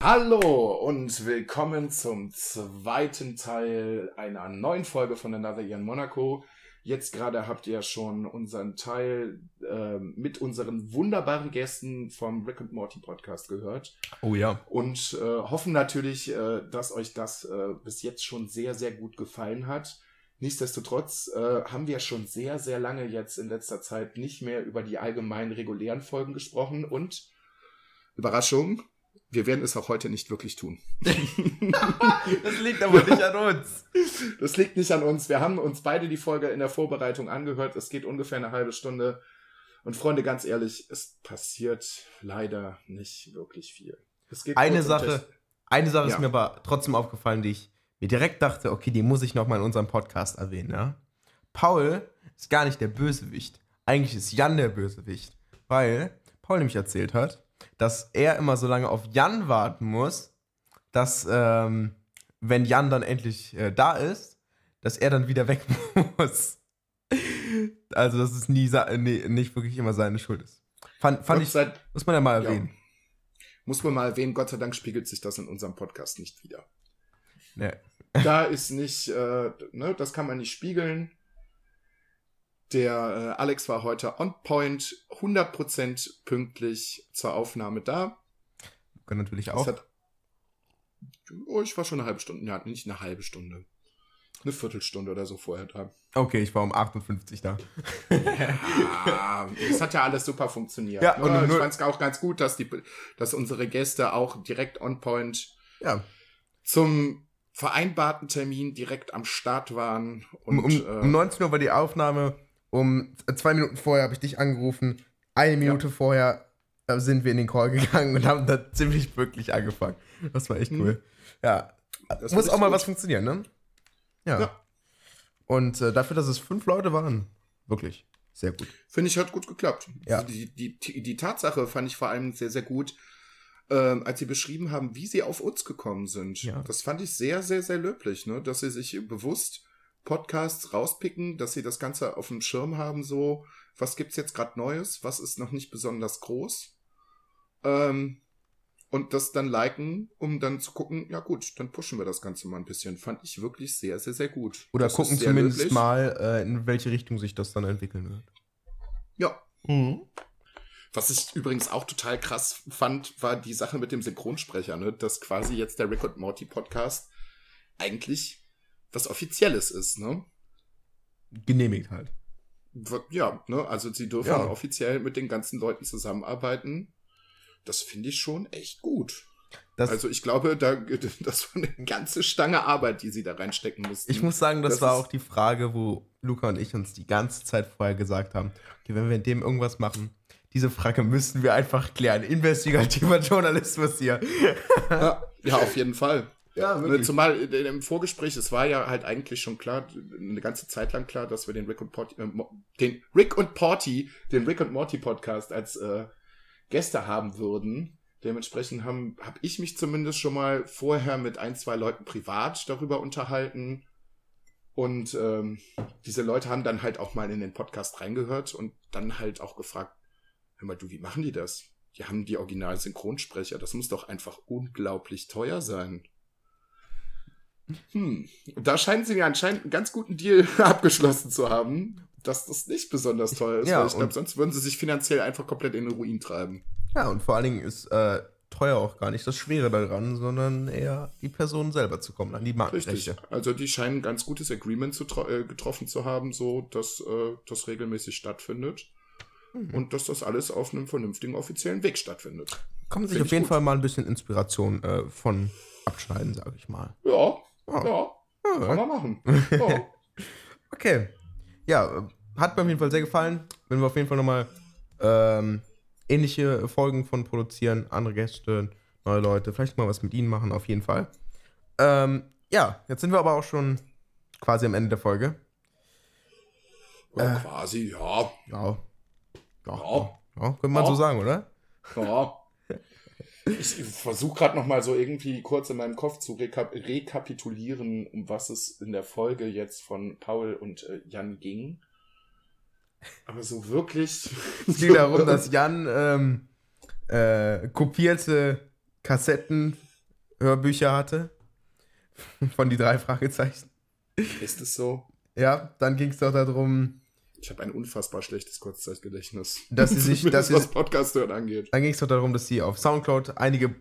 Hallo und willkommen zum zweiten Teil einer neuen Folge von Another Year in Monaco. Jetzt gerade habt ihr schon unseren Teil äh, mit unseren wunderbaren Gästen vom Rick and Morty Podcast gehört. Oh ja. Und äh, hoffen natürlich, äh, dass euch das äh, bis jetzt schon sehr, sehr gut gefallen hat. Nichtsdestotrotz äh, haben wir schon sehr, sehr lange jetzt in letzter Zeit nicht mehr über die allgemeinen regulären Folgen gesprochen und Überraschung, wir werden es auch heute nicht wirklich tun. das liegt aber nicht an uns. Das liegt nicht an uns. Wir haben uns beide die Folge in der Vorbereitung angehört. Es geht ungefähr eine halbe Stunde. Und Freunde, ganz ehrlich, es passiert leider nicht wirklich viel. eine Sache, eine Sache ja. ist mir aber trotzdem aufgefallen, die ich mir direkt dachte, okay, die muss ich nochmal in unserem Podcast erwähnen. Ja? Paul ist gar nicht der Bösewicht. Eigentlich ist Jan der Bösewicht. Weil Paul nämlich erzählt hat, dass er immer so lange auf Jan warten muss, dass, ähm, wenn Jan dann endlich äh, da ist, dass er dann wieder weg muss. Also, dass es nie, nee, nicht wirklich immer seine Schuld ist. Fand, fand ich, sei, muss man ja mal erwähnen. Ja. Muss man mal erwähnen, Gott sei Dank spiegelt sich das in unserem Podcast nicht wieder. Nee. Da ist nicht, äh, ne, das kann man nicht spiegeln. Der äh, Alex war heute on point, 100% pünktlich zur Aufnahme da. Kann natürlich auch. Hat, oh, ich war schon eine halbe Stunde, ja, nicht eine halbe Stunde. Eine Viertelstunde oder so vorher da. Okay, ich war um 58 da. Ja, es hat ja alles super funktioniert. Ja, und ich fand es auch ganz gut, dass, die, dass unsere Gäste auch direkt on point ja. zum vereinbarten Termin direkt am Start waren. Und, um, um, äh, um 19 Uhr war die Aufnahme um zwei Minuten vorher habe ich dich angerufen. Eine Minute ja. vorher äh, sind wir in den Call gegangen und haben da ziemlich wirklich angefangen. Das war echt cool. Mhm. Ja, das muss auch mal gut. was funktionieren, ne? Ja. ja. Und äh, dafür, dass es fünf Leute waren, wirklich sehr gut. Finde ich, hat gut geklappt. Ja. Also die, die, die, die Tatsache fand ich vor allem sehr, sehr gut, äh, als sie beschrieben haben, wie sie auf uns gekommen sind. Ja. Das fand ich sehr, sehr, sehr löblich, ne? dass sie sich bewusst Podcasts rauspicken, dass sie das Ganze auf dem Schirm haben, so, was gibt's jetzt gerade Neues, was ist noch nicht besonders groß. Ähm, und das dann liken, um dann zu gucken, ja gut, dann pushen wir das Ganze mal ein bisschen. Fand ich wirklich sehr, sehr, sehr gut. Oder das gucken zumindest löblich. mal, äh, in welche Richtung sich das dann entwickeln wird. Ja. Mhm. Was ich übrigens auch total krass fand, war die Sache mit dem Synchronsprecher, ne? dass quasi jetzt der Rick Morty Podcast eigentlich was Offizielles ist, ne? Genehmigt halt. Ja, ne? Also sie dürfen ja. offiziell mit den ganzen Leuten zusammenarbeiten. Das finde ich schon echt gut. Das also ich glaube, da, das war eine ganze Stange Arbeit, die sie da reinstecken mussten. Ich muss sagen, das, das war auch die Frage, wo Luca und ich uns die ganze Zeit vorher gesagt haben, okay, wenn wir in dem irgendwas machen, diese Frage müssten wir einfach klären. Investigativer Journalismus hier. ja, ja, auf jeden Fall. Ja, ne, wirklich. Zumal im Vorgespräch, es war ja halt eigentlich schon klar, eine ganze Zeit lang klar, dass wir den Rick und Porty, äh, den Rick und Porty, den Rick und Morty Podcast als äh, Gäste haben würden. Dementsprechend habe hab ich mich zumindest schon mal vorher mit ein, zwei Leuten privat darüber unterhalten. Und ähm, diese Leute haben dann halt auch mal in den Podcast reingehört und dann halt auch gefragt, hör mal, du, wie machen die das? Die haben die Original-Synchronsprecher. Das muss doch einfach unglaublich teuer sein. Hm, da scheinen sie ja anscheinend einen ganz guten Deal abgeschlossen zu haben, dass das nicht besonders teuer ist. Ja, weil ich glaube, sonst würden sie sich finanziell einfach komplett in den Ruin treiben. Ja, und vor allen Dingen ist äh, teuer auch gar nicht das Schwere daran, sondern eher die Person selber zu kommen, an die Markenrechte. Richtig. Also die scheinen ein ganz gutes Agreement zu, äh, getroffen zu haben, so dass äh, das regelmäßig stattfindet. Mhm. Und dass das alles auf einem vernünftigen offiziellen Weg stattfindet. Kann man sich Find auf jeden gut. Fall mal ein bisschen Inspiration äh, von abschneiden, sage ich mal. Ja. Ja, ja, kann man machen. Oh. okay. Ja, hat mir auf jeden Fall sehr gefallen. Wenn wir auf jeden Fall nochmal ähm, ähnliche Folgen von produzieren, andere Gäste, neue Leute, vielleicht mal was mit ihnen machen, auf jeden Fall. Ähm, ja, jetzt sind wir aber auch schon quasi am Ende der Folge. Ja, äh, quasi, ja. Ja. Ja, ja. ja könnte man so sagen, oder? Ja. Ich versuche gerade nochmal so irgendwie kurz in meinem Kopf zu rekap rekapitulieren, um was es in der Folge jetzt von Paul und äh, Jan ging. Aber so wirklich. Es ging darum, dass Jan ähm, äh, kopierte Kassetten, Hörbücher hatte. Von die drei Fragezeichen. Ist es so? Ja, dann ging es doch darum. Ich habe ein unfassbar schlechtes Kurzzeitgedächtnis. Dass sie sich, dass was Podcast hören angeht. Dann ging es doch darum, dass sie auf Soundcloud einige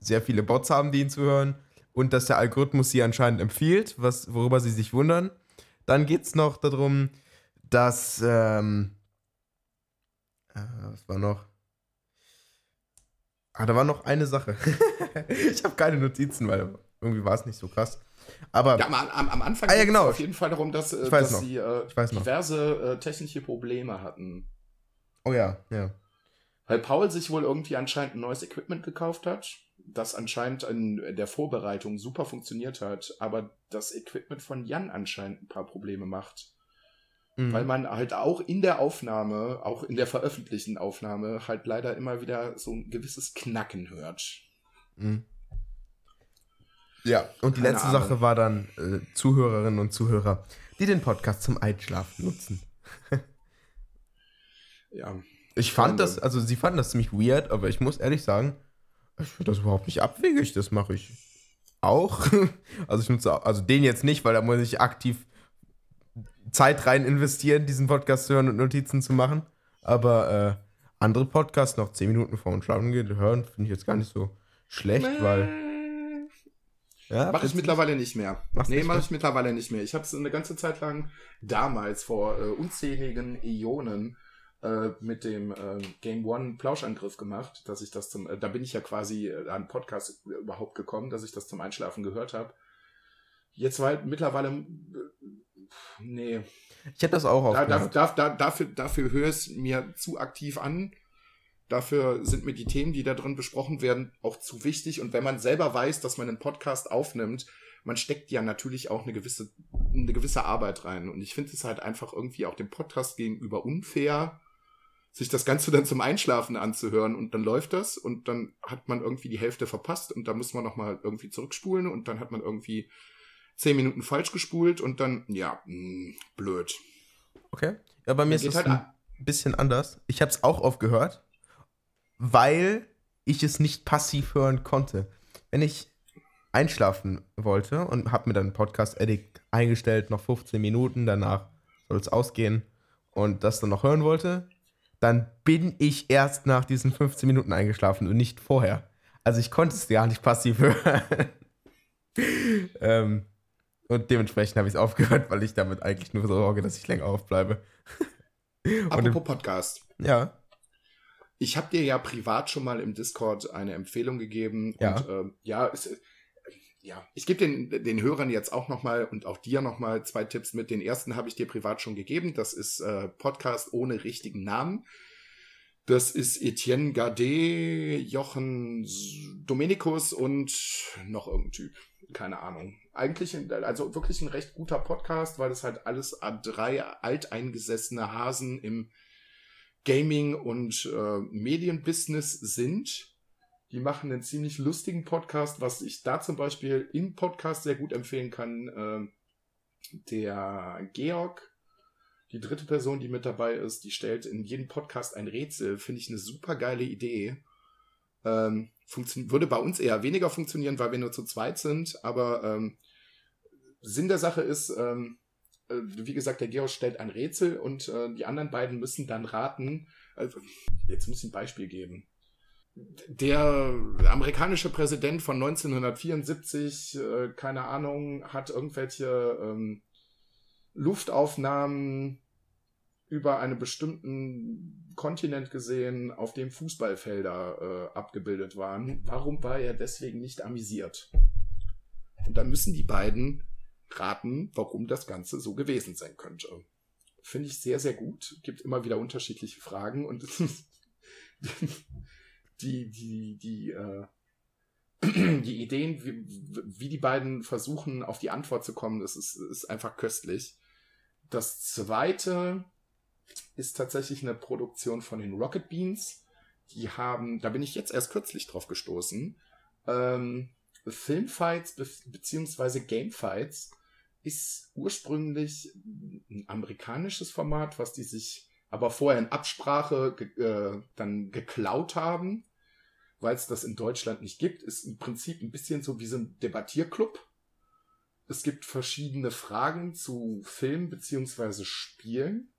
sehr viele Bots haben, die ihn zuhören und dass der Algorithmus sie anscheinend empfiehlt, was, worüber sie sich wundern. Dann geht es noch darum, dass ähm, äh, was war noch? Ah, da war noch eine Sache. ich habe keine Notizen, weil irgendwie war es nicht so krass. Aber ja, am, am Anfang ah, ja, genau. auf jeden Fall darum, dass, äh, dass sie äh, diverse äh, technische Probleme hatten. Oh ja, ja. Weil Paul sich wohl irgendwie anscheinend ein neues Equipment gekauft hat, das anscheinend in der Vorbereitung super funktioniert hat, aber das Equipment von Jan anscheinend ein paar Probleme macht. Mhm. Weil man halt auch in der Aufnahme, auch in der veröffentlichten Aufnahme, halt leider immer wieder so ein gewisses Knacken hört. Mhm. Ja, und die Keine letzte Ahnung. Sache war dann äh, Zuhörerinnen und Zuhörer, die den Podcast zum Einschlafen nutzen. ja. Ich fand das, also sie fanden das ziemlich weird, aber ich muss ehrlich sagen, ich finde das überhaupt nicht abwegig, das mache ich auch. Also ich nutze, also den jetzt nicht, weil da muss ich aktiv Zeit rein investieren, diesen Podcast zu hören und Notizen zu machen. Aber äh, andere Podcasts noch 10 Minuten vor dem Schlafen gehen, hören, finde ich jetzt gar nicht so schlecht, weil ja, mach ich mittlerweile nicht mehr. Mach's nee, mache ich mittlerweile nicht mehr. Ich habe es eine ganze Zeit lang damals vor äh, unzähligen Ionen äh, mit dem äh, Game One Plauschangriff gemacht, dass ich das zum, äh, da bin ich ja quasi äh, an Podcast überhaupt gekommen, dass ich das zum Einschlafen gehört habe. Jetzt war mittlerweile, äh, nee. Ich hätte das auch da, da, da, da, Dafür, dafür höre es mir zu aktiv an Dafür sind mir die Themen, die da drin besprochen werden, auch zu wichtig. Und wenn man selber weiß, dass man einen Podcast aufnimmt, man steckt ja natürlich auch eine gewisse, eine gewisse Arbeit rein. Und ich finde es halt einfach irgendwie auch dem Podcast gegenüber unfair, sich das Ganze dann zum Einschlafen anzuhören und dann läuft das und dann hat man irgendwie die Hälfte verpasst und da muss man nochmal irgendwie zurückspulen und dann hat man irgendwie zehn Minuten falsch gespult und dann, ja, mh, hm, blöd. Okay. Ja, bei mir ist es halt ein bisschen anders. Ich habe es auch aufgehört weil ich es nicht passiv hören konnte. Wenn ich einschlafen wollte und habe mir dann Podcast Addict eingestellt, noch 15 Minuten, danach soll es ausgehen und das dann noch hören wollte, dann bin ich erst nach diesen 15 Minuten eingeschlafen und nicht vorher. Also ich konnte es gar nicht passiv hören. ähm, und dementsprechend habe ich es aufgehört, weil ich damit eigentlich nur sorge, dass ich länger aufbleibe. Apropos Podcast. Ja. Ich habe dir ja privat schon mal im Discord eine Empfehlung gegeben. Ja. Und äh, ja, es, ja, ich gebe den, den Hörern jetzt auch nochmal und auch dir nochmal zwei Tipps mit. Den ersten habe ich dir privat schon gegeben. Das ist äh, Podcast ohne richtigen Namen. Das ist Etienne Gardet, Jochen Dominikus und noch irgendein Typ. Keine Ahnung. Eigentlich, also wirklich ein recht guter Podcast, weil das halt alles drei alteingesessene Hasen im Gaming- und äh, Medienbusiness sind. Die machen einen ziemlich lustigen Podcast, was ich da zum Beispiel im Podcast sehr gut empfehlen kann. Äh, der Georg, die dritte Person, die mit dabei ist, die stellt in jedem Podcast ein Rätsel. Finde ich eine super geile Idee. Ähm, würde bei uns eher weniger funktionieren, weil wir nur zu zweit sind, aber ähm, Sinn der Sache ist, ähm, äh, wie gesagt, der Georg stellt ein Rätsel und äh, die anderen beiden müssen dann raten. Also, jetzt muss ich ein Beispiel geben. Der amerikanische Präsident von 1974, äh, keine Ahnung, hat irgendwelche ähm, Luftaufnahmen über einen bestimmten Kontinent gesehen, auf dem Fußballfelder äh, abgebildet waren. Warum war er deswegen nicht amüsiert? Und dann müssen die beiden raten, warum das Ganze so gewesen sein könnte. Finde ich sehr, sehr gut. Gibt immer wieder unterschiedliche Fragen und die, die, die, äh, die Ideen, wie, wie die beiden versuchen, auf die Antwort zu kommen, das ist, ist einfach köstlich. Das zweite ist tatsächlich eine Produktion von den Rocket Beans. die haben, da bin ich jetzt erst kürzlich drauf gestoßen, ähm, Filmfights be beziehungsweise Gamefights ist ursprünglich ein amerikanisches Format, was die sich aber vorher in Absprache ge äh, dann geklaut haben, weil es das in Deutschland nicht gibt. Ist im Prinzip ein bisschen so wie so ein Debattierclub. Es gibt verschiedene Fragen zu Film beziehungsweise Spielen.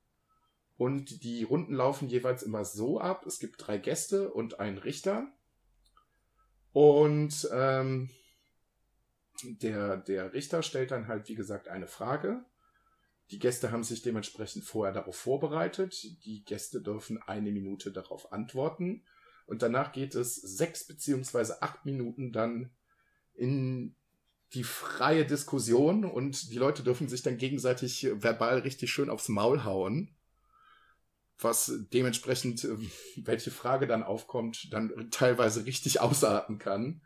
Und die Runden laufen jeweils immer so ab. Es gibt drei Gäste und einen Richter. Und ähm, der, der Richter stellt dann halt, wie gesagt, eine Frage. Die Gäste haben sich dementsprechend vorher darauf vorbereitet. Die Gäste dürfen eine Minute darauf antworten. Und danach geht es sechs beziehungsweise acht Minuten dann in die freie Diskussion und die Leute dürfen sich dann gegenseitig verbal richtig schön aufs Maul hauen. Was dementsprechend, welche Frage dann aufkommt, dann teilweise richtig ausarten kann.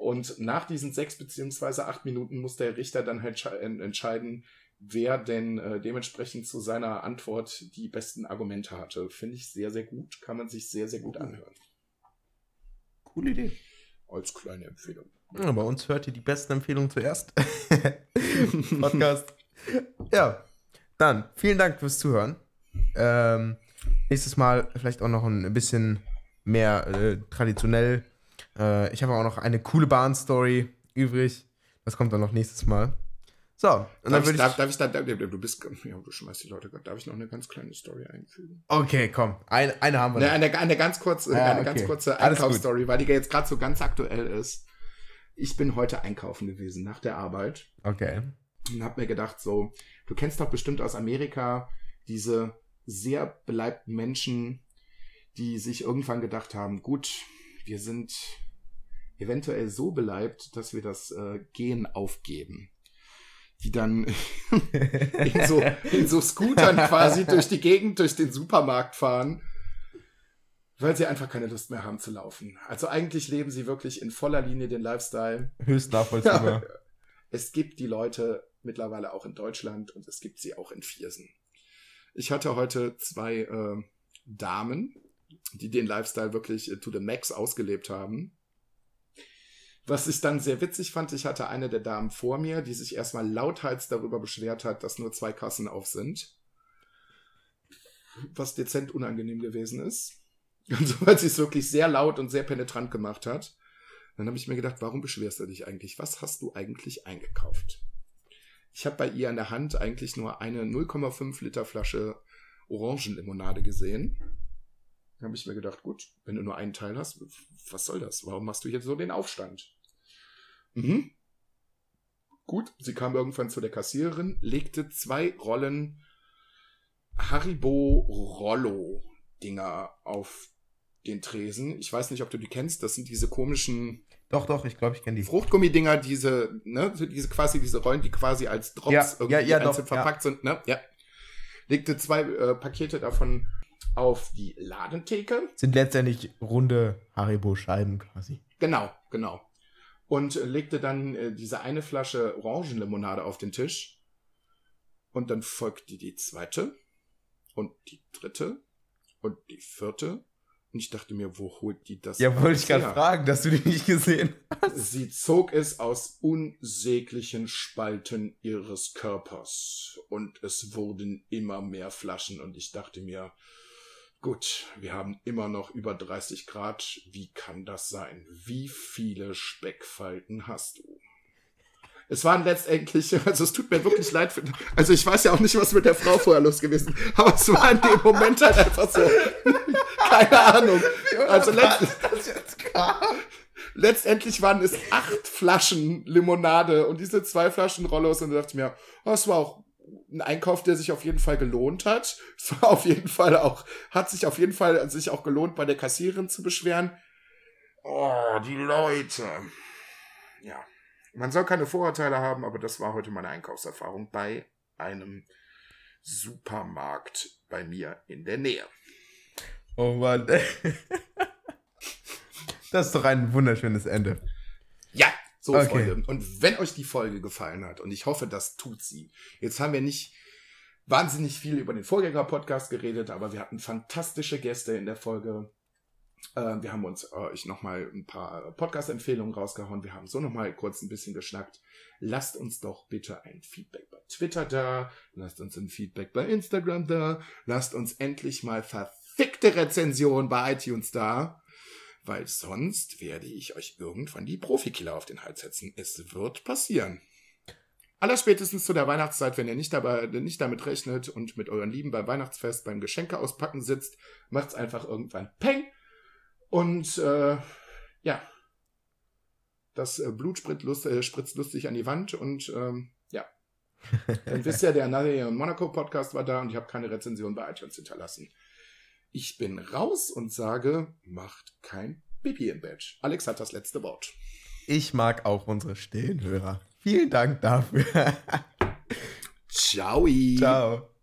Und nach diesen sechs beziehungsweise acht Minuten muss der Richter dann halt entscheiden, wer denn äh, dementsprechend zu seiner Antwort die besten Argumente hatte. Finde ich sehr, sehr gut. Kann man sich sehr, sehr gut anhören. Coole Idee. Als kleine Empfehlung. Ja, bei uns hört ihr die besten Empfehlungen zuerst. Podcast. Ja, dann vielen Dank fürs Zuhören. Ähm, nächstes Mal vielleicht auch noch ein bisschen mehr äh, traditionell äh, ich habe auch noch eine coole Bahnstory übrig. Das kommt dann noch nächstes Mal. So, und darf dann würde ich, darf, darf ich da, du bist, ja, du schmeißt die Leute, darf ich noch eine ganz kleine Story einfügen? Okay, komm, eine, eine haben wir. Ne, eine, eine ganz kurze, ja, eine okay. ganz kurze Einkaufsstory, weil die jetzt gerade so ganz aktuell ist. Ich bin heute einkaufen gewesen nach der Arbeit. Okay. Und hab mir gedacht, so, du kennst doch bestimmt aus Amerika diese sehr beleibten Menschen, die sich irgendwann gedacht haben, gut, wir sind eventuell so beleibt, dass wir das äh, Gehen aufgeben. Die dann in, so, in so Scootern quasi durch die Gegend, durch den Supermarkt fahren, weil sie einfach keine Lust mehr haben zu laufen. Also eigentlich leben sie wirklich in voller Linie den Lifestyle. Höchst nachvollziehbar. es gibt die Leute mittlerweile auch in Deutschland und es gibt sie auch in Viersen. Ich hatte heute zwei äh, Damen, die den Lifestyle wirklich äh, to the max ausgelebt haben. Was ich dann sehr witzig fand, ich hatte eine der Damen vor mir, die sich erstmal lauthals darüber beschwert hat, dass nur zwei Kassen auf sind. Was dezent unangenehm gewesen ist. Und so, weil sie es wirklich sehr laut und sehr penetrant gemacht hat. Dann habe ich mir gedacht, warum beschwerst du dich eigentlich? Was hast du eigentlich eingekauft? Ich habe bei ihr an der Hand eigentlich nur eine 0,5 Liter Flasche Orangenlimonade gesehen. Da habe ich mir gedacht, gut, wenn du nur einen Teil hast, was soll das? Warum machst du hier so den Aufstand? Mhm. Gut, sie kam irgendwann zu der Kassiererin, legte zwei Rollen Haribo Rollo Dinger auf den Tresen. Ich weiß nicht, ob du die kennst. Das sind diese komischen. Doch, doch, ich glaube, ich kenne die. Fruchtgummidinger, diese, ne, diese quasi diese Rollen, die quasi als Drops ja, irgendwie ja, ja, einzeln doch, verpackt sind, ne? Ja. Legte zwei äh, Pakete davon auf die Ladentheke. Sind letztendlich runde Haribo-Scheiben quasi. Genau, genau. Und legte dann äh, diese eine Flasche Orangenlimonade auf den Tisch. Und dann folgte die zweite und die dritte und die vierte. Und ich dachte mir, wo holt die das? Ja, wollte ich gerade fragen, dass du die nicht gesehen hast. Sie zog es aus unsäglichen Spalten ihres Körpers. Und es wurden immer mehr Flaschen. Und ich dachte mir, Gut, wir haben immer noch über 30 Grad. Wie kann das sein? Wie viele Speckfalten hast du? Es waren letztendlich, also es tut mir wirklich leid, für, also ich weiß ja auch nicht, was mit der Frau vorher los gewesen, aber es war in dem Moment halt einfach so, keine Ahnung. Also letztendlich waren es acht Flaschen Limonade und diese zwei Flaschen Rollos und da dachte ich mir, oh, es war auch ein Einkauf, der sich auf jeden Fall gelohnt hat. Es war auf jeden Fall auch, hat sich auf jeden Fall sich auch gelohnt, bei der Kassiererin zu beschweren. Oh, die Leute. Ja. Man soll keine Vorurteile haben, aber das war heute meine Einkaufserfahrung bei einem Supermarkt bei mir in der Nähe. Oh Mann. Das ist doch ein wunderschönes Ende. So, okay. Freunde. Und wenn euch die Folge gefallen hat, und ich hoffe, das tut sie. Jetzt haben wir nicht wahnsinnig viel über den Vorgänger-Podcast geredet, aber wir hatten fantastische Gäste in der Folge. Äh, wir haben uns euch nochmal ein paar Podcast-Empfehlungen rausgehauen. Wir haben so nochmal kurz ein bisschen geschnackt. Lasst uns doch bitte ein Feedback bei Twitter da. Lasst uns ein Feedback bei Instagram da. Lasst uns endlich mal verfickte Rezensionen bei iTunes da. Weil sonst werde ich euch irgendwann die Profikiller auf den Hals setzen. Es wird passieren. Allerspätestens zu der Weihnachtszeit, wenn ihr nicht, dabei, nicht damit rechnet und mit euren Lieben beim Weihnachtsfest beim Geschenke auspacken sitzt, macht's einfach irgendwann Peng und äh, ja, das äh, Blut spritzt, lust, äh, spritzt lustig an die Wand und ähm, ja. Dann wisst ihr, der Nadia Monaco Podcast war da und ich habe keine Rezension bei iTunes hinterlassen. Ich bin raus und sage, macht kein Pipi im Bett. Alex hat das letzte Wort. Ich mag auch unsere stillen Hörer. Vielen Dank dafür. Ciao. Ciao.